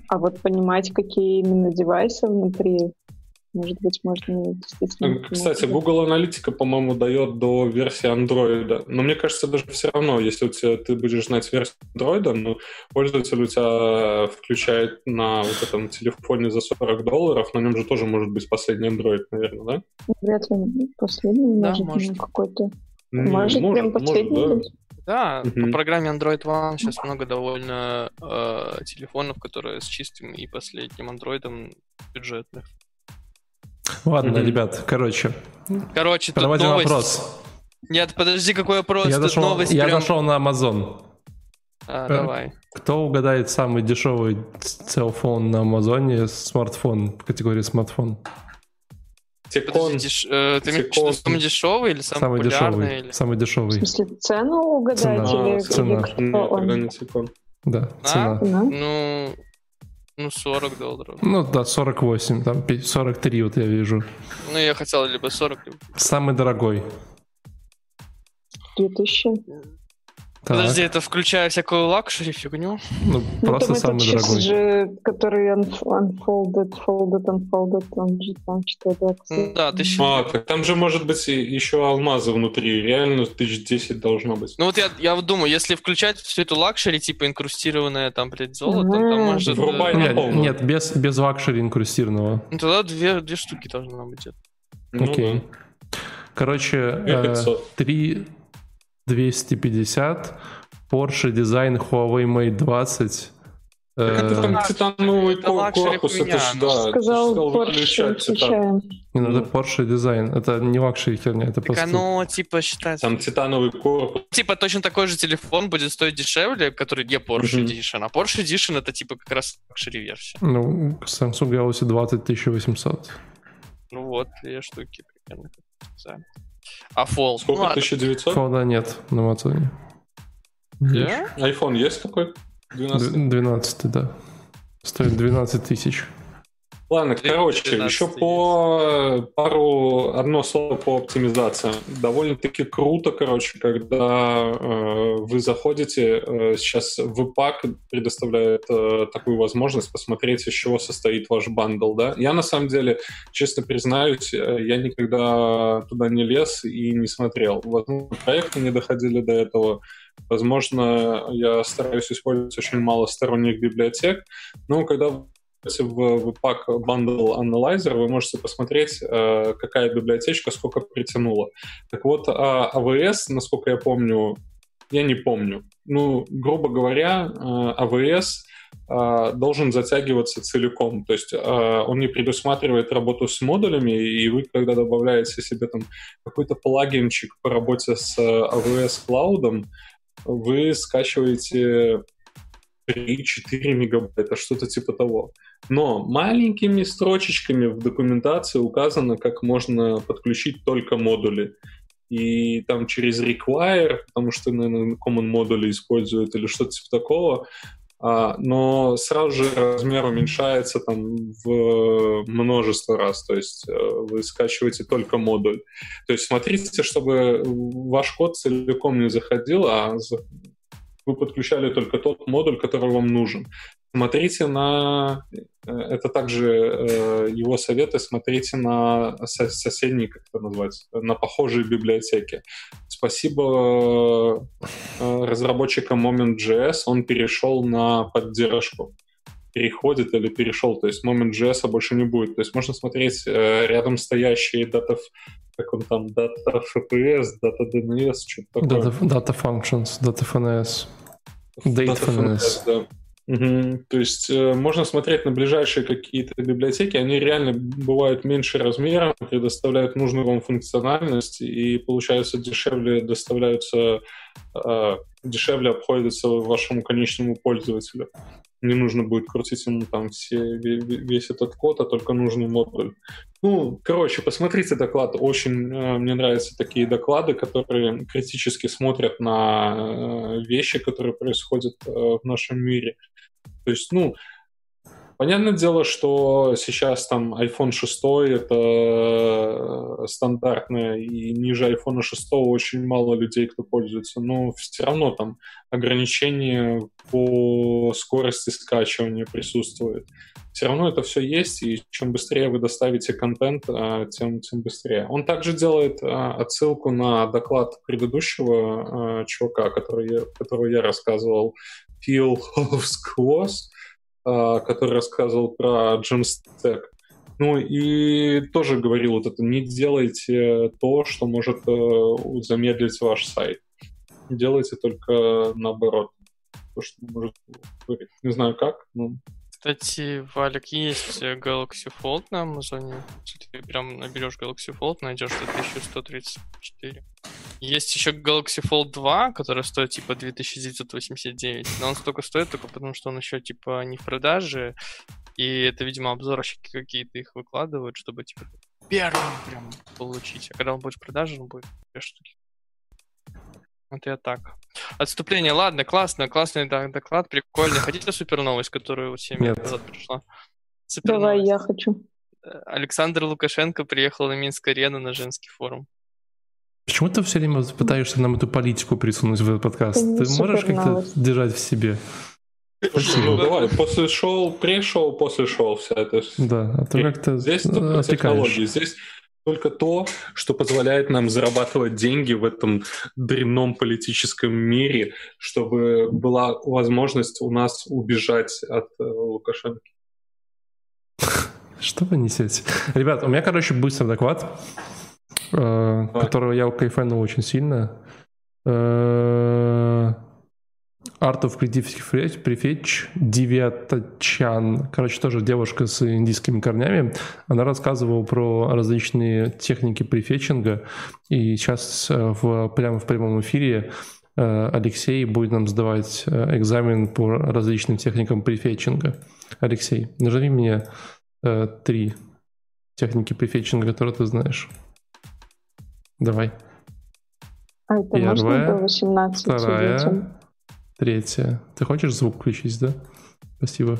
а вот понимать, какие именно девайсы внутри, может быть, можно действительно... Кстати, Google Аналитика, по-моему, дает до версии Android. Но мне кажется, даже все равно, если у тебя, ты будешь знать версию Android, ну, пользователь у тебя включает на вот этом телефоне за 40 долларов, на нем же тоже может быть последний Android, наверное, да? Вряд ли последний, да, может, может. какой-то... Не, может, может, прям последний может, да. быть? Да, mm-hmm. по программе Android One сейчас много довольно э, телефонов, которые с чистым и последним андроидом бюджетных. Ладно, mm-hmm. ребят, короче. Короче, тут новость. вопрос. Нет, подожди, какой вопрос? Я, тут дошел, новость я прям... зашел на Amazon. А, э, давай. Кто угадает самый дешевый телефон на Амазоне, смартфон, в категории смартфон? Тикет. Деш... Э, ты имеешь в виду самый дешевый или самый, самый? Дешевый, или... Самый дешевый. В смысле, цену угадать цена. или, а, цена. кто Нет, он? не Тикон. Да, а? цена. Ну, ну, 40 долларов. Ну да, 48, там 43 вот я вижу. Ну, я хотел либо 40, либо... Самый дорогой. 2000. Так. Подожди, это включая всякую luxury фигню? Ну, ну просто самый дорогой. же, который unfolded, folded, unfolded, он же там что-то... Ну, да, ты А, так там же может быть еще алмазы внутри, реально тысяч десять должно быть. Ну вот я, я вот думаю, если включать всю эту luxury, типа инкрустированное там, блядь, золото, там может... Врубай на нет, нет, без, без luxury инкрустированного. Ну тогда две, две штуки должно быть. Ну, Окей. Да. Короче, э, 3 250, Porsche Design Huawei Mate 20. Это там титановый корпус, это ж, да. Сказал, Porsche включаем. Не, ну это Porsche дизайн, это не luxury херня, это так просто... оно, типа, считается... Там титановый корпус. Типа, точно такой же телефон будет стоить дешевле, который не Porsche Edition, а Porsche Edition это, типа, как раз luxury версия. Ну, Samsung Galaxy 20 1800. Ну вот, две штуки примерно. А Fold? Сколько? Ну, 1900? Fold'а нет на Амазоне. Yeah? iPhone есть такой? 12? 12, да. Стоит 12 тысяч. Ладно, короче, еще по пару, одно слово по оптимизации. Довольно-таки круто, короче, когда э, вы заходите, э, сейчас VPAC предоставляет э, такую возможность посмотреть, из чего состоит ваш бандл, да. Я на самом деле, честно признаюсь, э, я никогда туда не лез и не смотрел. Возможно, проекты не доходили до этого, Возможно, я стараюсь использовать очень мало сторонних библиотек, но когда в Webpack Bundle Analyzer вы можете посмотреть, э, какая библиотечка сколько притянула. Так вот, AWS, а насколько я помню, я не помню. Ну, грубо говоря, AWS э, э, должен затягиваться целиком. То есть он не предусматривает работу с модулями, и вы, когда добавляете себе там какой-то плагинчик по работе с AWS Cloud, вы скачиваете 3-4 мегабайта, что-то типа того. Но маленькими строчечками в документации указано, как можно подключить только модули. И там через require, потому что, наверное, common модули используют или что-то типа такого, а, но сразу же размер уменьшается там в множество раз, то есть э, вы скачиваете только модуль. То есть смотрите, чтобы ваш код целиком не заходил, а вы подключали только тот модуль, который вам нужен. Смотрите на... Э, это также э, его советы, смотрите на соседние, как это назвать, на похожие библиотеки. Спасибо э, разработчикам Moment.js, он перешел на поддержку переходит или перешел, то есть Moment.js больше не будет. То есть можно смотреть э, рядом стоящие дата, как он там, дата FPS, дата DNS, что-то такое. Data, data functions, data FNS. Data FNS, да. Угу. То есть э, можно смотреть на ближайшие какие-то библиотеки, они реально бывают меньше размером, предоставляют нужную вам функциональность и, получается, дешевле доставляются, э, дешевле обходятся вашему конечному пользователю. Не нужно будет крутить ему там все, весь этот код, а только нужный модуль. Ну, короче, посмотрите доклад. Очень э, мне нравятся такие доклады, которые критически смотрят на э, вещи, которые происходят э, в нашем мире. То есть, ну, Понятное дело, что сейчас там iPhone 6 это стандартное, и ниже iPhone 6 очень мало людей, кто пользуется, но все равно там ограничения по скорости скачивания присутствует. Все равно это все есть, и чем быстрее вы доставите контент, а, тем, тем быстрее. Он также делает а, отсылку на доклад предыдущего а, чувака, который которого я рассказывал, Phil Holmes <laughs> который рассказывал про Jamstack. Ну и тоже говорил вот это, не делайте то, что может э, замедлить ваш сайт. Делайте только наоборот. То, что может Не знаю как, но кстати, Валик, есть Galaxy Fold на Амазоне. Ты прям наберешь Galaxy Fold, найдешь за 1134. Есть еще Galaxy Fold 2, который стоит типа 2989, но он столько стоит только потому, что он еще типа не в продаже, и это, видимо, обзорщики какие-то их выкладывают, чтобы типа первым прям получить. А когда он будет в продаже, он будет две штуки. Вот я так. Отступление, ладно, классно, классный доклад, прикольный. Хотите супер новость, которая вот 7 лет назад пришла? Супер Давай, я хочу. Э, Александр Лукашенко приехал на Минск-арену на женский форум. Почему ты все время пытаешься нам эту политику присунуть в этот подкаст? Ты можешь как-то держать в себе? Ну давай, после шоу, pre-шоу, после шоу вся это. Да, а то как-то Здесь только технологии, здесь только то, что позволяет нам зарабатывать деньги в этом дрянном политическом мире, чтобы была возможность у нас убежать от э, Лукашенко. Что вы несете? Ребят, у меня, короче, быстрый доклад, э, которого я кайфанул очень сильно. Э, Art of Creative Prefetch, Девяточан, короче, тоже девушка с индийскими корнями, она рассказывала про различные техники префетчинга, и сейчас э, в, прямо в прямом эфире э, Алексей будет нам сдавать э, экзамен по различным техникам префетчинга. Алексей, назови мне три техники префетчинга, которые ты знаешь. Давай. А это Первая, можно до 18 вторая? Третья. Ты хочешь звук включить, да? Спасибо.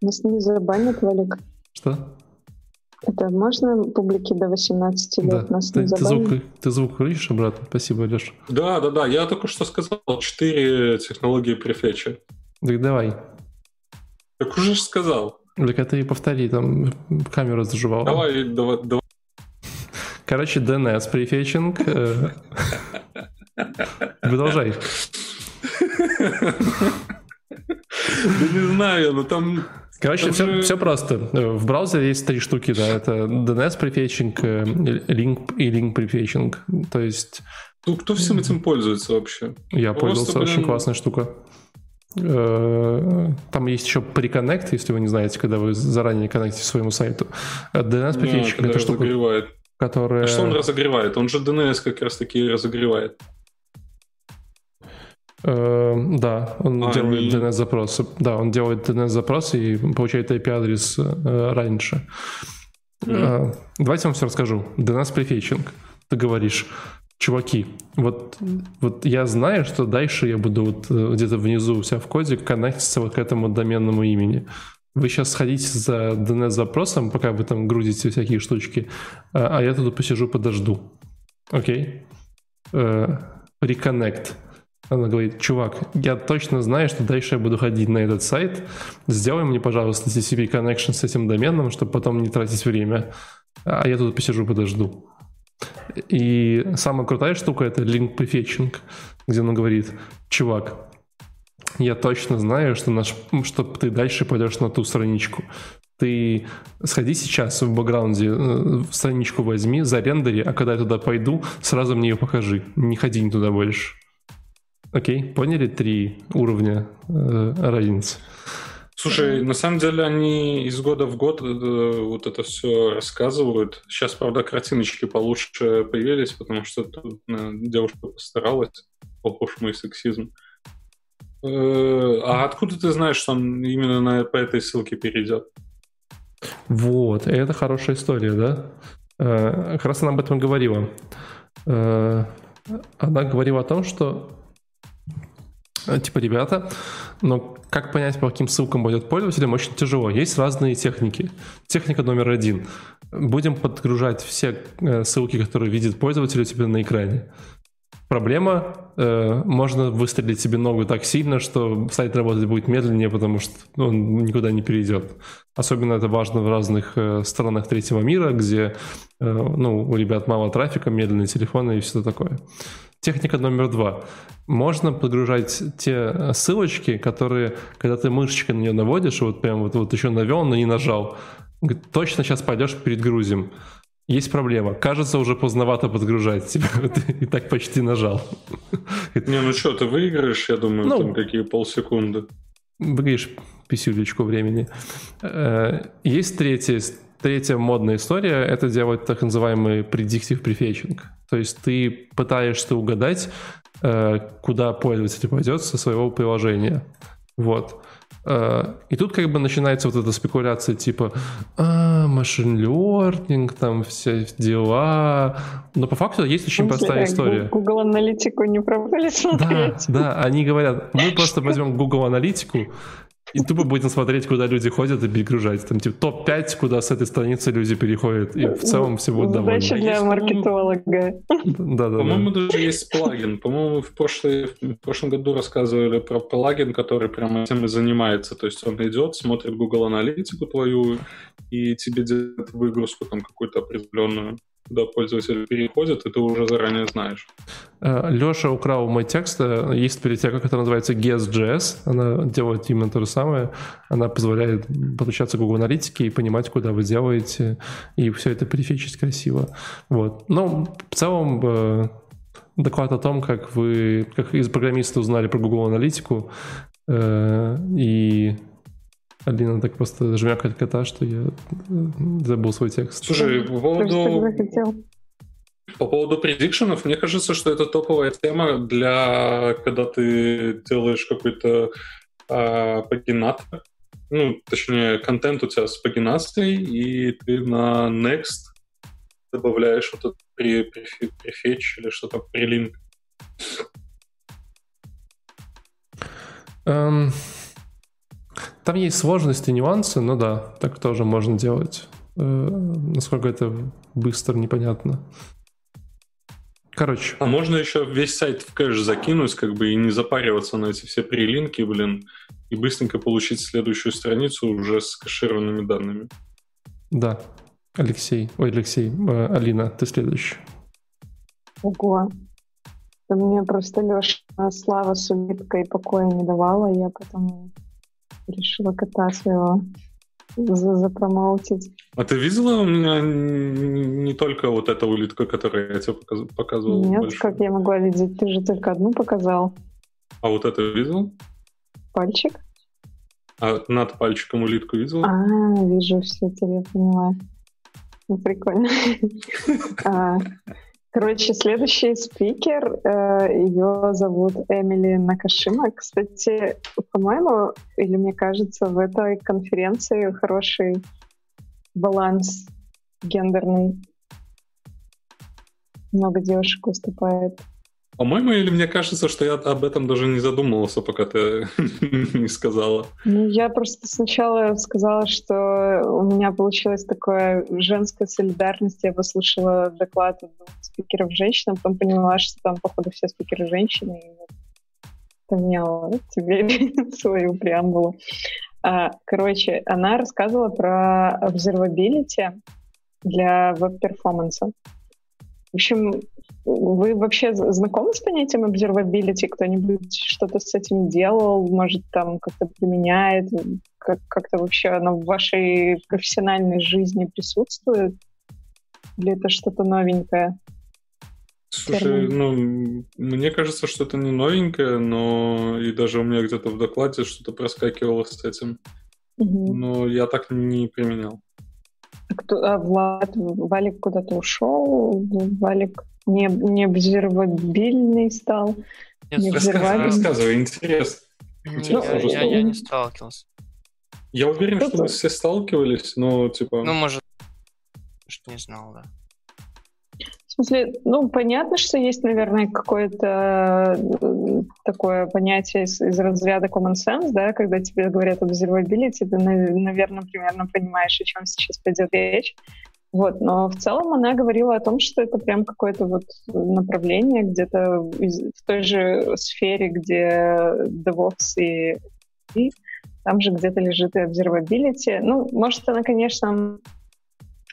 Нас не забанят, Валик. Что? Это можно публике до 18 лет? Да. Нас ты, не ты, звук, ты звук включишь обратно? Спасибо, Леш. Да, да, да. Я только что сказал. Четыре технологии префетча. Так давай. Так уже сказал. Так это и повтори, там камера заживала. Давай, давай, давай. Короче, DNS префетчинг. Э, продолжай. Да не знаю, но там... Короче, все, все просто. В браузере есть три штуки, да. Это DNS префетчинг, link и link префетчинг. То есть... Ну, кто всем этим пользуется вообще? Я пользовался, очень классная штука. Э, там есть еще приконнект, если вы не знаете, когда вы заранее коннектите своему сайту. DNS префетчинг это штука, которая... А что он разогревает? Он же DNS как раз таки разогревает. Э, да, он а, делает они... DNS-запросы. Да, он делает DNS-запросы и получает IP-адрес э, раньше. Mm. Э, давайте я вам все расскажу. DNS-префетчинг. Ты говоришь, чуваки, вот, вот я знаю, что дальше я буду вот э, где-то внизу у себя в коде коннектиться вот к этому доменному имени. Вы сейчас сходите за DNS-запросом, пока вы там грузите всякие штучки, а, а я тут посижу, подожду. Окей? Okay? Reconnect. Она говорит, чувак, я точно знаю, что дальше я буду ходить на этот сайт. Сделай мне, пожалуйста, TCP connection с этим доменом, чтобы потом не тратить время. А я тут посижу, подожду. И самая крутая штука — это link prefetching, где он говорит, чувак, я точно знаю, что, наш, что ты дальше пойдешь на ту страничку. Ты сходи сейчас в бэкграунде, э, страничку возьми, зарендери, а когда я туда пойду, сразу мне ее покажи. Не ходи не туда больше. Окей, поняли три уровня э, разницы? Слушай, на самом деле они из года в год э, вот это все рассказывают. Сейчас, правда, картиночки получше появились, потому что тут э, девушка постаралась. Ох уж мой сексизм. Э, а откуда ты знаешь, что он именно на, по этой ссылке перейдет? Вот, это хорошая история, да? Э, как раз она об этом говорила. Э, она говорила о том, что э, типа, ребята, но как понять, по каким ссылкам пойдет пользователям, очень тяжело. Есть разные техники. Техника номер один. Будем подгружать все э, ссылки, которые видит пользователь у тебя на экране. Проблема, э, можно выстрелить себе ногу так сильно, что сайт работать будет медленнее, потому что он никуда не перейдет. Особенно это важно в разных э, странах третьего мира, где э, ну, у ребят мало трафика, медленные телефоны и все такое. Техника номер два. Можно подгружать те ссылочки, которые, когда ты мышечкой на нее наводишь, вот прям вот, вот еще навел, но не нажал, точно сейчас пойдешь перед грузим. Есть проблема. Кажется, уже поздновато подгружать. Тебя <laughs> ты и так почти нажал. Не, ну что, ты выиграешь, я думаю, ну, там какие полсекунды. Выиграешь писюлечку времени. Э, есть третья, третья модная история. Это делать так называемый predictive prefetching. То есть ты пытаешься угадать, э, куда пользователь пойдет со своего приложения. Вот. Э, и тут как бы начинается вот эта спекуляция типа а, машин learning, там все дела. Но по факту есть очень простая история. Google аналитику не пробовали смотреть? Да, да, они говорят, мы просто возьмем Google аналитику и тупо будем смотреть, куда люди ходят и перегружать. Там типа топ-5, куда с этой страницы люди переходят. И в целом все будут довольны. Задача для маркетолога. Да, да, По-моему, даже есть плагин. По-моему, в, прошлый, в прошлом году рассказывали про плагин, который прямо этим и занимается. То есть он идет, смотрит Google аналитику твою и тебе делает выгрузку там какую-то определенную куда пользователь переходит, и ты уже заранее знаешь. Э, Леша украл мой текст. Э, есть библиотека, которая называется Guess.js. Она делает именно то же самое. Она позволяет подключаться к Google Аналитике и понимать, куда вы делаете, и все это перефичить красиво. Вот. Но в целом э, доклад о том, как вы, как из программиста узнали про Google Аналитику, и Алина так просто жмякает кота, что я э, забыл свой текст. Слушай, по поводу... По поводу предикшенов, мне кажется, что это топовая тема для, когда ты делаешь какой-то а, пагинатор, ну, точнее, контент у тебя с пагинацией, и ты на next добавляешь вот этот при, при, префетч или что-то, прилинк. Um... Там есть сложности, нюансы, но да, так тоже можно делать. Э, насколько это быстро, непонятно. Короче. А можно еще весь сайт в кэш закинуть, как бы, и не запариваться на эти все прилинки, блин, и быстренько получить следующую страницу уже с кэшированными данными. Да. Алексей. Ой, Алексей. Э, Алина, ты следующий. Ого. Да мне просто Леша слава с улыбкой покоя не давала, я потом решила кота своего запромоутить. А ты видела у меня не только вот эта улитка, которую я тебе показывал? Нет, большую? как я могла видеть? Ты же только одну показал. А вот это видел? Пальчик? А над пальчиком улитку видел? А, вижу все, теперь я поняла. Ну, прикольно. <laughs> Короче, следующий спикер, э, ее зовут Эмили Накашима. Кстати, по-моему, или мне кажется, в этой конференции хороший баланс гендерный. Много девушек выступает. По-моему, или мне кажется, что я об этом даже не задумывался, пока ты <laughs> не сказала. Ну, я просто сначала сказала, что у меня получилась такая женская солидарность. Я послушала доклад спикеров женщин, а потом поняла, что там, походу, все спикеры женщины. И вот поменяла теперь <laughs> свою преамбулу. А, короче, она рассказывала про observability для веб-перформанса. В общем, вы вообще знакомы с понятием observability? Кто-нибудь что-то с этим делал? Может, там как-то применяет? Как- как-то вообще оно в вашей профессиональной жизни присутствует? Или это что-то новенькое? Слушай, ну, мне кажется, что это не новенькое, но и даже у меня где-то в докладе что-то проскакивало с этим. Угу. Но я так не применял. Кто, а Влад, Валик куда-то ушел? Валик не, не обсервабильный стал. Нет, не рассказывай, рассказывай, интересно. интересно ну, я, я, я не сталкивался. Я уверен, что мы все сталкивались, но типа... Ну, может, что не знал, да. смысле, ну, понятно, что есть, наверное, какое-то э, такое понятие из, из разряда common sense, да, когда тебе говорят об observability, ты, наверное, примерно понимаешь, о чем сейчас пойдет речь. Вот, но в целом она говорила о том, что это прям какое-то вот направление где-то в той же сфере, где DevOps и, и там же где-то лежит и observability. Ну, может, она, конечно,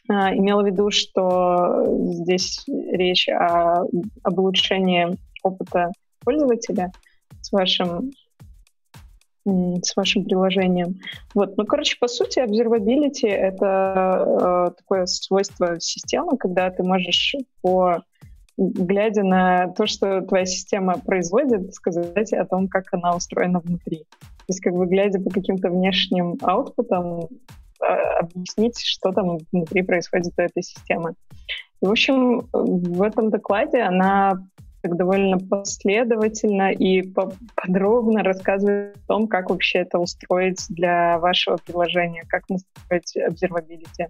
а, имела в виду, что здесь речь о, об улучшении опыта пользователя с вашим с вашим приложением. Вот. Ну, короче, по сути, observability — это э, такое свойство системы, когда ты можешь по глядя на то, что твоя система производит, сказать о том, как она устроена внутри. То есть, как бы глядя по каким-то внешним аутпутам, а, объяснить, что там внутри происходит у этой системы. И, в общем, в этом докладе она так довольно последовательно и подробно рассказывает о том, как вообще это устроить для вашего приложения, как настроить observability.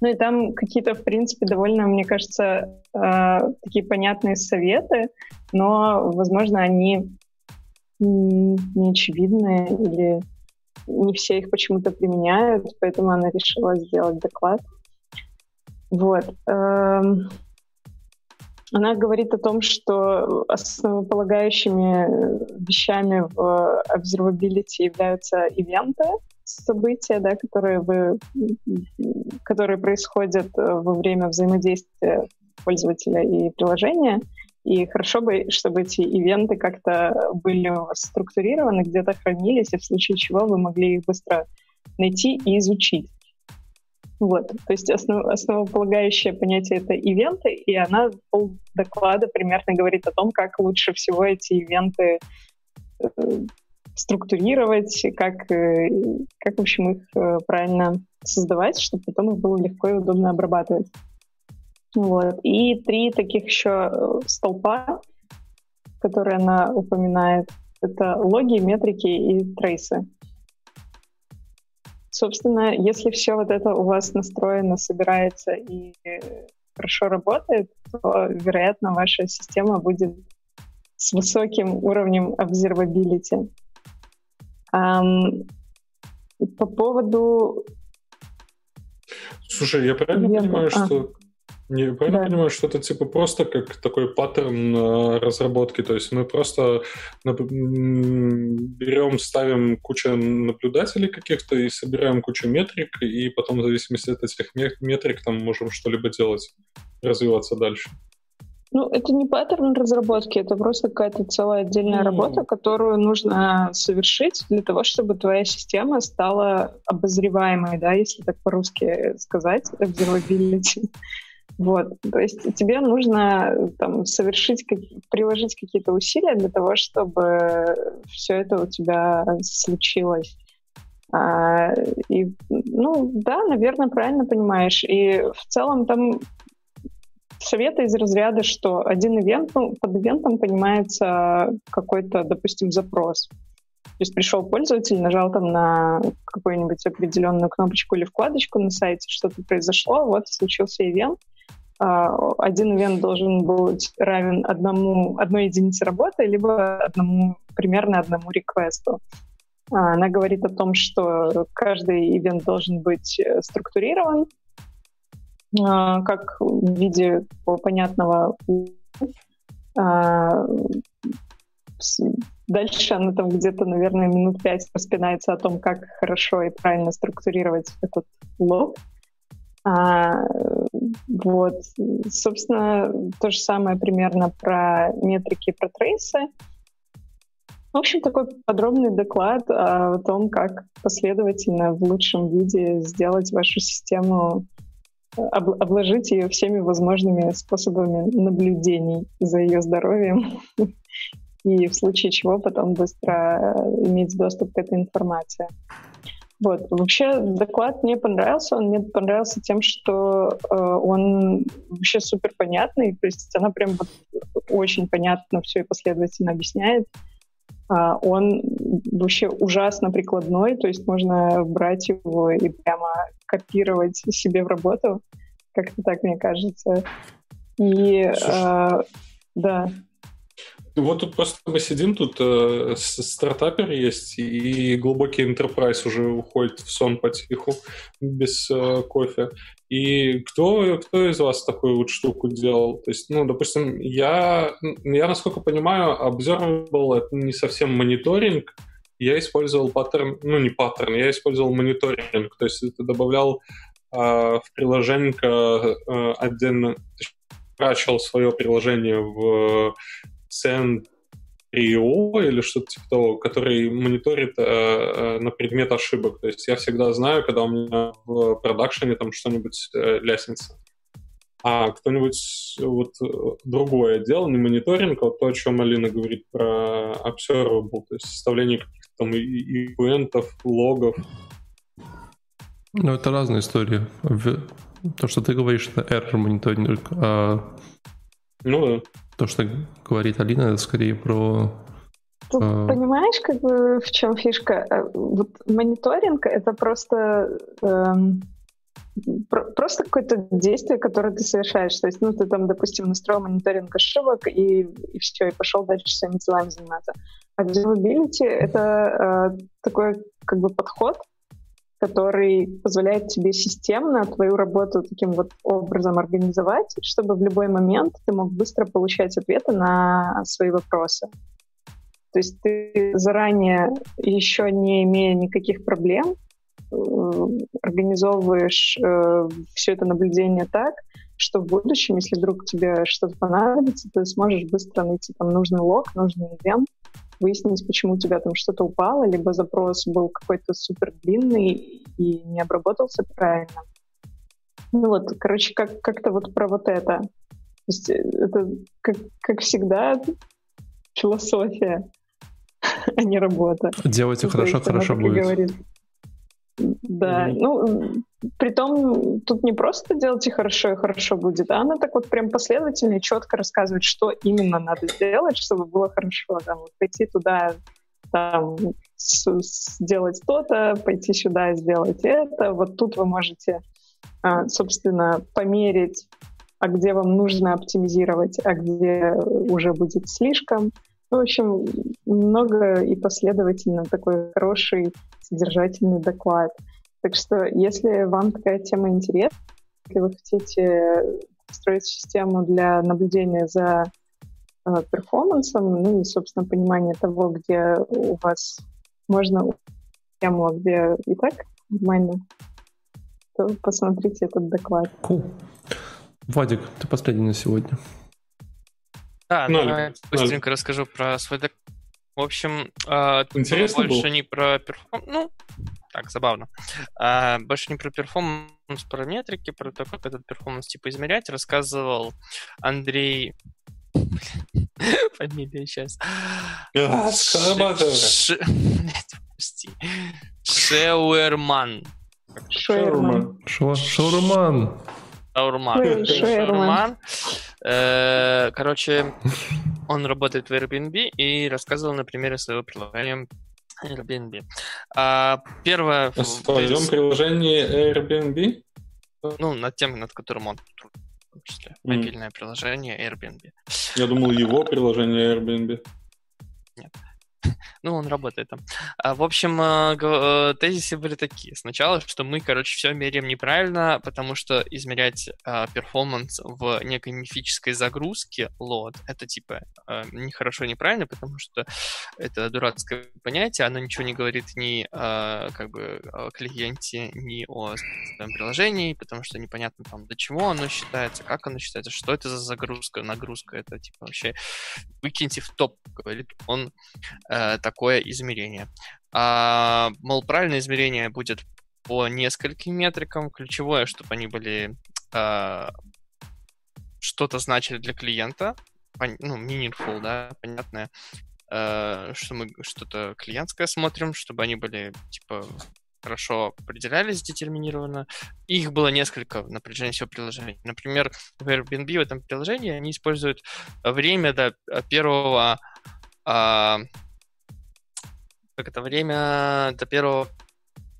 Ну и там какие-то, в принципе, довольно, мне кажется, э, такие понятные советы, но, возможно, они не очевидные или не все их почему-то применяют, поэтому она решила сделать доклад. Вот. Эм, она говорит о том, что основополагающими вещами в observability являются ивенты, события, да, которые, вы, которые происходят во время взаимодействия пользователя и приложения — и хорошо бы, чтобы эти ивенты как-то были структурированы, где-то хранились, и в случае чего вы могли их быстро найти и изучить. Вот. То есть основ, основополагающее понятие — это ивенты, и она пол доклада примерно говорит о том, как лучше всего эти ивенты э, структурировать, как, э, как, в общем, их э, правильно создавать, чтобы потом их было легко и удобно обрабатывать. Вот. И три таких еще э, столпа, которые она упоминает, это логи, метрики и трейсы. Собственно, если все вот это у вас настроено, собирается и хорошо работает, то, вероятно, ваша система будет с высоким уровнем observability. Um, по поводу... Слушай, я правильно Веба. понимаю, а. что не, правильно да. понимаю, что это типа просто как такой паттерн э, разработки, то есть мы просто берем, ставим кучу наблюдателей каких-то и собираем кучу метрик, и потом в зависимости от этих метрик там можем что-либо делать, развиваться дальше. Ну, это не паттерн разработки, это просто какая-то целая отдельная mm. работа, которую нужно совершить для того, чтобы твоя система стала обозреваемой, да, если так по-русски сказать, observability. Вот, то есть тебе нужно там совершить, приложить какие-то усилия для того, чтобы все это у тебя случилось. А, и, ну, да, наверное, правильно понимаешь. И в целом там советы из разряда, что один ивент, ну, под ивентом понимается какой-то, допустим, запрос. То есть пришел пользователь, нажал там на какую-нибудь определенную кнопочку или вкладочку на сайте, что-то произошло, вот случился ивент, один ивент должен быть равен одному, одной единице работы, либо одному, примерно одному реквесту. А, она говорит о том, что каждый ивент должен быть э, структурирован, а, как в виде понятного Дальше она там где-то, наверное, минут пять распинается о том, как хорошо и правильно структурировать этот лог. А, вот, собственно, то же самое примерно про метрики, про трейсы. В общем, такой подробный доклад о том, как последовательно в лучшем виде сделать вашу систему, обложить ее всеми возможными способами наблюдений за ее здоровьем <laughs> и в случае чего потом быстро иметь доступ к этой информации. Вот. Вообще доклад мне понравился. Он мне понравился тем, что э, он вообще супер понятный. То есть она прям вот очень понятно все и последовательно объясняет. А, он вообще ужасно прикладной, то есть можно брать его и прямо копировать себе в работу. Как-то так, мне кажется. И э, да. Вот тут просто мы сидим, тут э, стартапер есть, и глубокий enterprise уже уходит в сон потиху, без э, кофе. И кто, кто из вас такую вот штуку делал? То есть, ну, допустим, я, я насколько понимаю, Observable — это не совсем мониторинг, я использовал паттерн, ну, не паттерн, я использовал мониторинг, то есть это добавлял э, в приложение э, отдельно, прачивал свое приложение в Send или что-то типа того, который мониторит э, э, на предмет ошибок. То есть я всегда знаю, когда у меня в продакшене там что-нибудь э, ляснется. А кто-нибудь вот другое делал, не мониторинг, а вот то, о чем Алина говорит про observable, то есть составление каких-то там ивентов, логов. Ну, это разные истории. То, что ты говоришь, это error мониторинг, а ну да. То, что говорит Алина, это скорее про... Тут, э... Понимаешь, как бы в чем фишка? Э, вот мониторинг — это просто... Эм просто какое-то действие, которое ты совершаешь. То есть, ну, ты там, допустим, настроил мониторинг ошибок и, и все, и пошел дальше своими делами заниматься. А observability — это э, такой как бы подход, который позволяет тебе системно твою работу таким вот образом организовать, чтобы в любой момент ты мог быстро получать ответы на свои вопросы. То есть ты заранее, еще не имея никаких проблем, э, организовываешь э, все это наблюдение так, что в будущем, если вдруг тебе что-то понадобится, ты сможешь быстро найти там нужный лог, нужный ивент, выяснить, почему у тебя там что-то упало, либо запрос был какой-то супер длинный и не обработался правильно. Ну вот, короче, как- как-то вот про вот это. То есть э, это, как, как всегда, философия, а не работа. Делайте хорошо, хорошо будет. Говорит. Да, mm-hmm. ну, притом тут не просто делайте хорошо и хорошо будет, а она так вот прям последовательно и четко рассказывает, что именно надо сделать, чтобы было хорошо. Там, вот, пойти туда, там, сделать то-то, пойти сюда, сделать это. Вот тут вы можете, а, собственно, померить, а где вам нужно оптимизировать, а где уже будет слишком. Ну, в общем, много и последовательно такой хороший содержательный доклад. Так что, если вам такая тема интересна, если вы хотите строить систему для наблюдения за э, перформансом, ну и, собственно, понимание того, где у вас можно тему, а где и так нормально, то посмотрите этот доклад. Cool. Вадик, ты последний на сегодня. Да, ну, давай быстренько расскажу про свой доклад. В общем, э, Интересно больше был? не про перформанс. Ну, так, забавно. А, больше не про перформанс параметрики, про то, как этот перформанс типа измерять, рассказывал Андрей. <laughs> Фамилия сейчас. Прости. Шеуэрман. Шеуэрман. Шаурман. Шаурман. Шаурман. Э, короче, он работает в Airbnb и рассказывал на примере своего приложения Airbnb. А, первое... В своем приложении Airbnb? Ну, над тем, над которым он в том числе. Мобильное mm. приложение Airbnb. Я думал, его приложение Airbnb. Ну, он работает там. А, в общем, э, э, тезисы были такие. Сначала, что мы, короче, все меряем неправильно, потому что измерять а, перформанс в некой мифической загрузке лот, это типа а, нехорошо, неправильно, потому что это дурацкое понятие, оно ничего не говорит ни а, как бы о клиенте, ни о своем приложении, потому что непонятно там, до чего оно считается, как оно считается, что это за загрузка, нагрузка, это типа вообще выкиньте в топ, говорит он э, такое измерение. А, мол, правильное измерение будет по нескольким метрикам. Ключевое, чтобы они были а, что-то значили для клиента, ну, meaningful, да, понятное, а, что мы что-то клиентское смотрим, чтобы они были, типа, хорошо определялись детерминированно. их было несколько на протяжении всего приложения. Например, в Airbnb в этом приложении они используют время до первого а, как это время до первого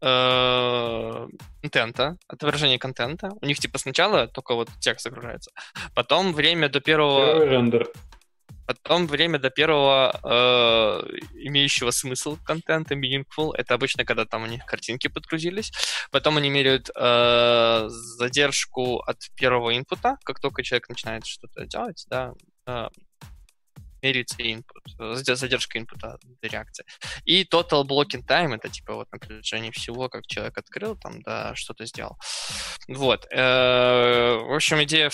э, контента, отображение контента. У них типа сначала только вот текст загружается, потом время до первого... Первый рендер. Потом время до первого э, имеющего смысл контента, meaningful, это обычно, когда там у них картинки подгрузились. Потом они меряют э, задержку от первого инпута, как только человек начинает что-то делать, да, э, меряется input, задержка инпута до реакции. И total blocking time, это типа вот на протяжении всего, как человек открыл, там, да, что-то сделал. Вот. Э, в общем, идея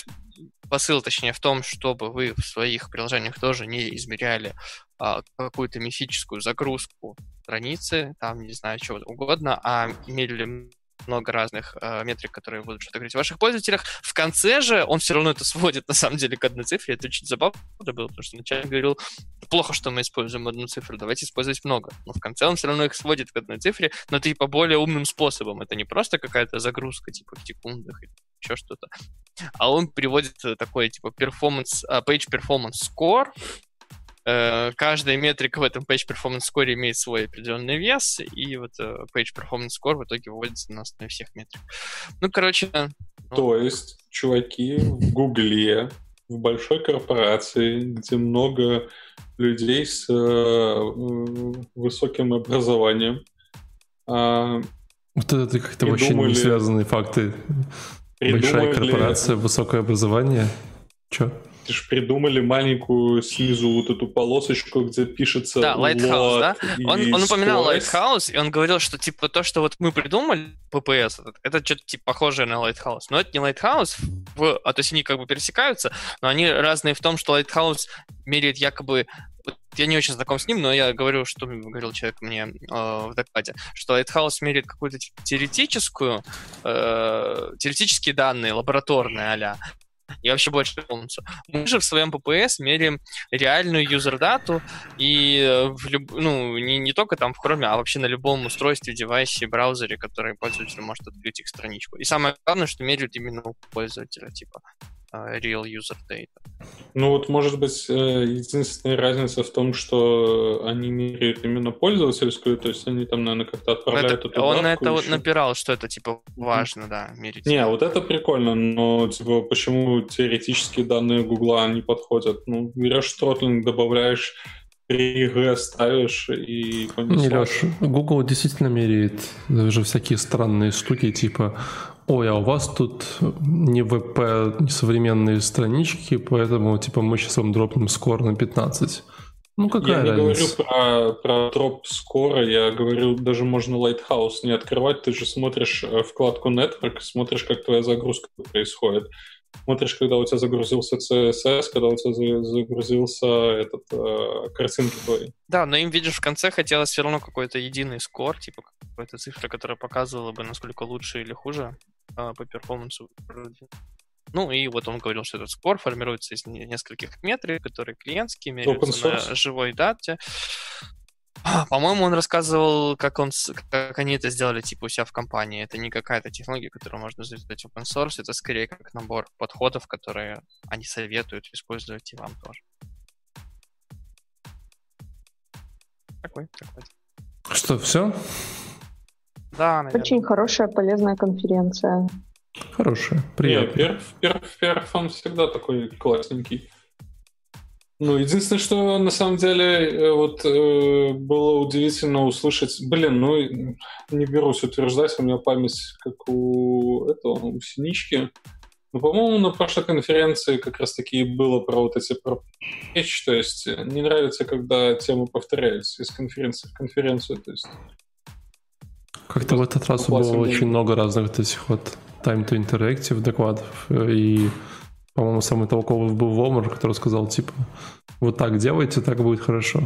посыл, точнее, в том, чтобы вы в своих приложениях тоже не измеряли а, какую-то мифическую загрузку страницы, там, не знаю, чего угодно, а мерили много разных э, метрик, которые будут что-то говорить о ваших пользователях. В конце же он все равно это <laughs> сводит, на самом деле, к одной цифре. Это очень забавно было, потому что вначале говорил, плохо, что мы используем одну цифру, давайте использовать много. Но в конце он все равно их сводит к одной цифре, но типа более умным способом. Это не просто какая-то загрузка, типа в секундах или еще что-то. А он приводит такой, типа, performance, uh, page performance score, Э, каждая метрика в этом Page Performance Score имеет свой определенный вес, и вот э, Page Performance Score в итоге выводится на основе всех метрик. Ну, короче... Ну... То есть, чуваки в Гугле, в большой корпорации, где много людей с э, высоким образованием, э, вот это как-то вообще не связанные факты. Большая корпорация, высокое образование. Че? Ты же придумали маленькую снизу вот эту полосочку, где пишется Да, Lighthouse, да? Он, он упоминал Lighthouse, и он говорил, что типа то, что вот мы придумали, PPS, это, что-то типа похожее на Lighthouse. Но это не Lighthouse, в, а то есть они как бы пересекаются, но они разные в том, что Lighthouse меряет якобы я не очень знаком с ним, но я говорю, что говорил человек мне э, в докладе, что Lighthouse меряет какую-то теоретическую, э, теоретические данные, лабораторные а и вообще больше полностью. Мы же в своем PPS меряем реальную юзер-дату, и э, в люб... ну, не, не только там в Chrome, а вообще на любом устройстве, девайсе, браузере, который пользователь может открыть их страничку. И самое главное, что меряют именно у пользователя, типа real user data. Ну вот, может быть, э, единственная разница в том, что они меряют именно пользовательскую, то есть они там, наверное, как-то отправляют это, эту Он на это вот напирал, что это, типа, важно, да, мерить. Не, вот это прикольно, но, типа, почему теоретические данные Гугла не подходят? Ну, берешь тротлинг, добавляешь 3G ставишь и Не, Леш, Google действительно меряет даже всякие странные штуки, типа ой, а у вас тут не ВП, не современные странички, поэтому типа мы сейчас вам дропнем скор на 15. Ну, какая я разница? не говорю про, про дроп скоро, я говорю, даже можно Lighthouse не открывать, ты же смотришь э, вкладку Network, смотришь, как твоя загрузка происходит. Смотришь, когда у тебя загрузился CSS, когда у тебя загрузился этот э, картинки твои. Да, но им, видишь, в конце хотелось все равно какой-то единый скор, типа какой-то цифры, которая показывала бы, насколько лучше или хуже а, по перформансу. Ну и вот он говорил, что этот спор формируется из нескольких метрик, которые клиентские, меряются на живой дате. А, <gasps> по-моему, он рассказывал, как, он, как они это сделали типа у себя в компании. Это не какая-то технология, которую можно сделать в open source, это скорее как набор подходов, которые они советуют использовать и вам тоже. Такой, такой. Что, все? Да, наверное. Очень хорошая, полезная конференция. Хорошая, приятная. Перф, перф, перф, он всегда такой классненький. Ну, единственное, что на самом деле э, вот э, было удивительно услышать, блин, ну не берусь утверждать, у меня память как у этого, у Синички. Ну, по-моему, на прошлой конференции как раз таки было про вот эти про речь, то есть не нравится, когда темы повторяются из конференции в конференцию, то есть как-то в этот раз было очень много разных вот этих вот Time to Interactive докладов. И, по-моему, самый толковый был Вомер, который сказал, типа, вот так делайте, так будет хорошо.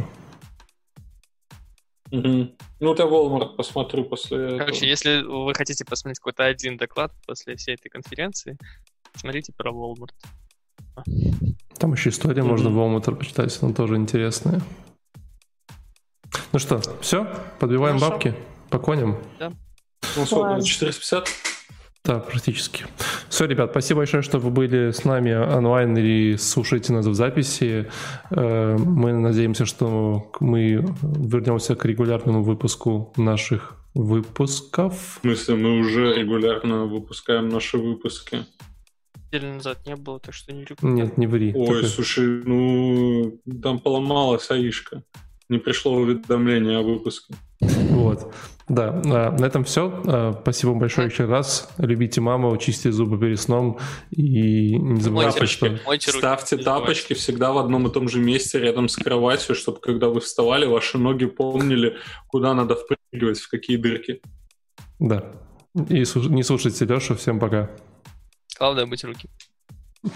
Угу. Ну, я Walmart посмотрю после Короче, этого. если вы хотите посмотреть какой-то один доклад после всей этой конференции, смотрите про Walmart. Там еще история, mm-hmm. можно Walmart почитать, она тоже интересная. Ну что, все? Подбиваем Хорошо. бабки? По коням? Да. Ну, сколько? 450? Да, практически. Все, ребят, спасибо большое, что вы были с нами онлайн или слушаете нас в записи. Э, мы надеемся, что мы вернемся к регулярному выпуску наших выпусков. В смысле, мы уже регулярно выпускаем наши выпуски? Неделю назад не было, так что не люблю. Нет, не ври. Ой, Только... слушай, ну, там поломалась аишка. Не пришло уведомление о выпуске. Вот. Да, а, на этом все. А, спасибо большое еще раз. Любите маму, чистите зубы перед сном и не забывайте, что... Ставьте тапочки всегда в одном и том же месте рядом с кроватью, чтобы когда вы вставали, ваши ноги помнили, куда надо впрыгивать, в какие дырки. Да. И не слушайте Лешу. Всем пока. Главное быть руки.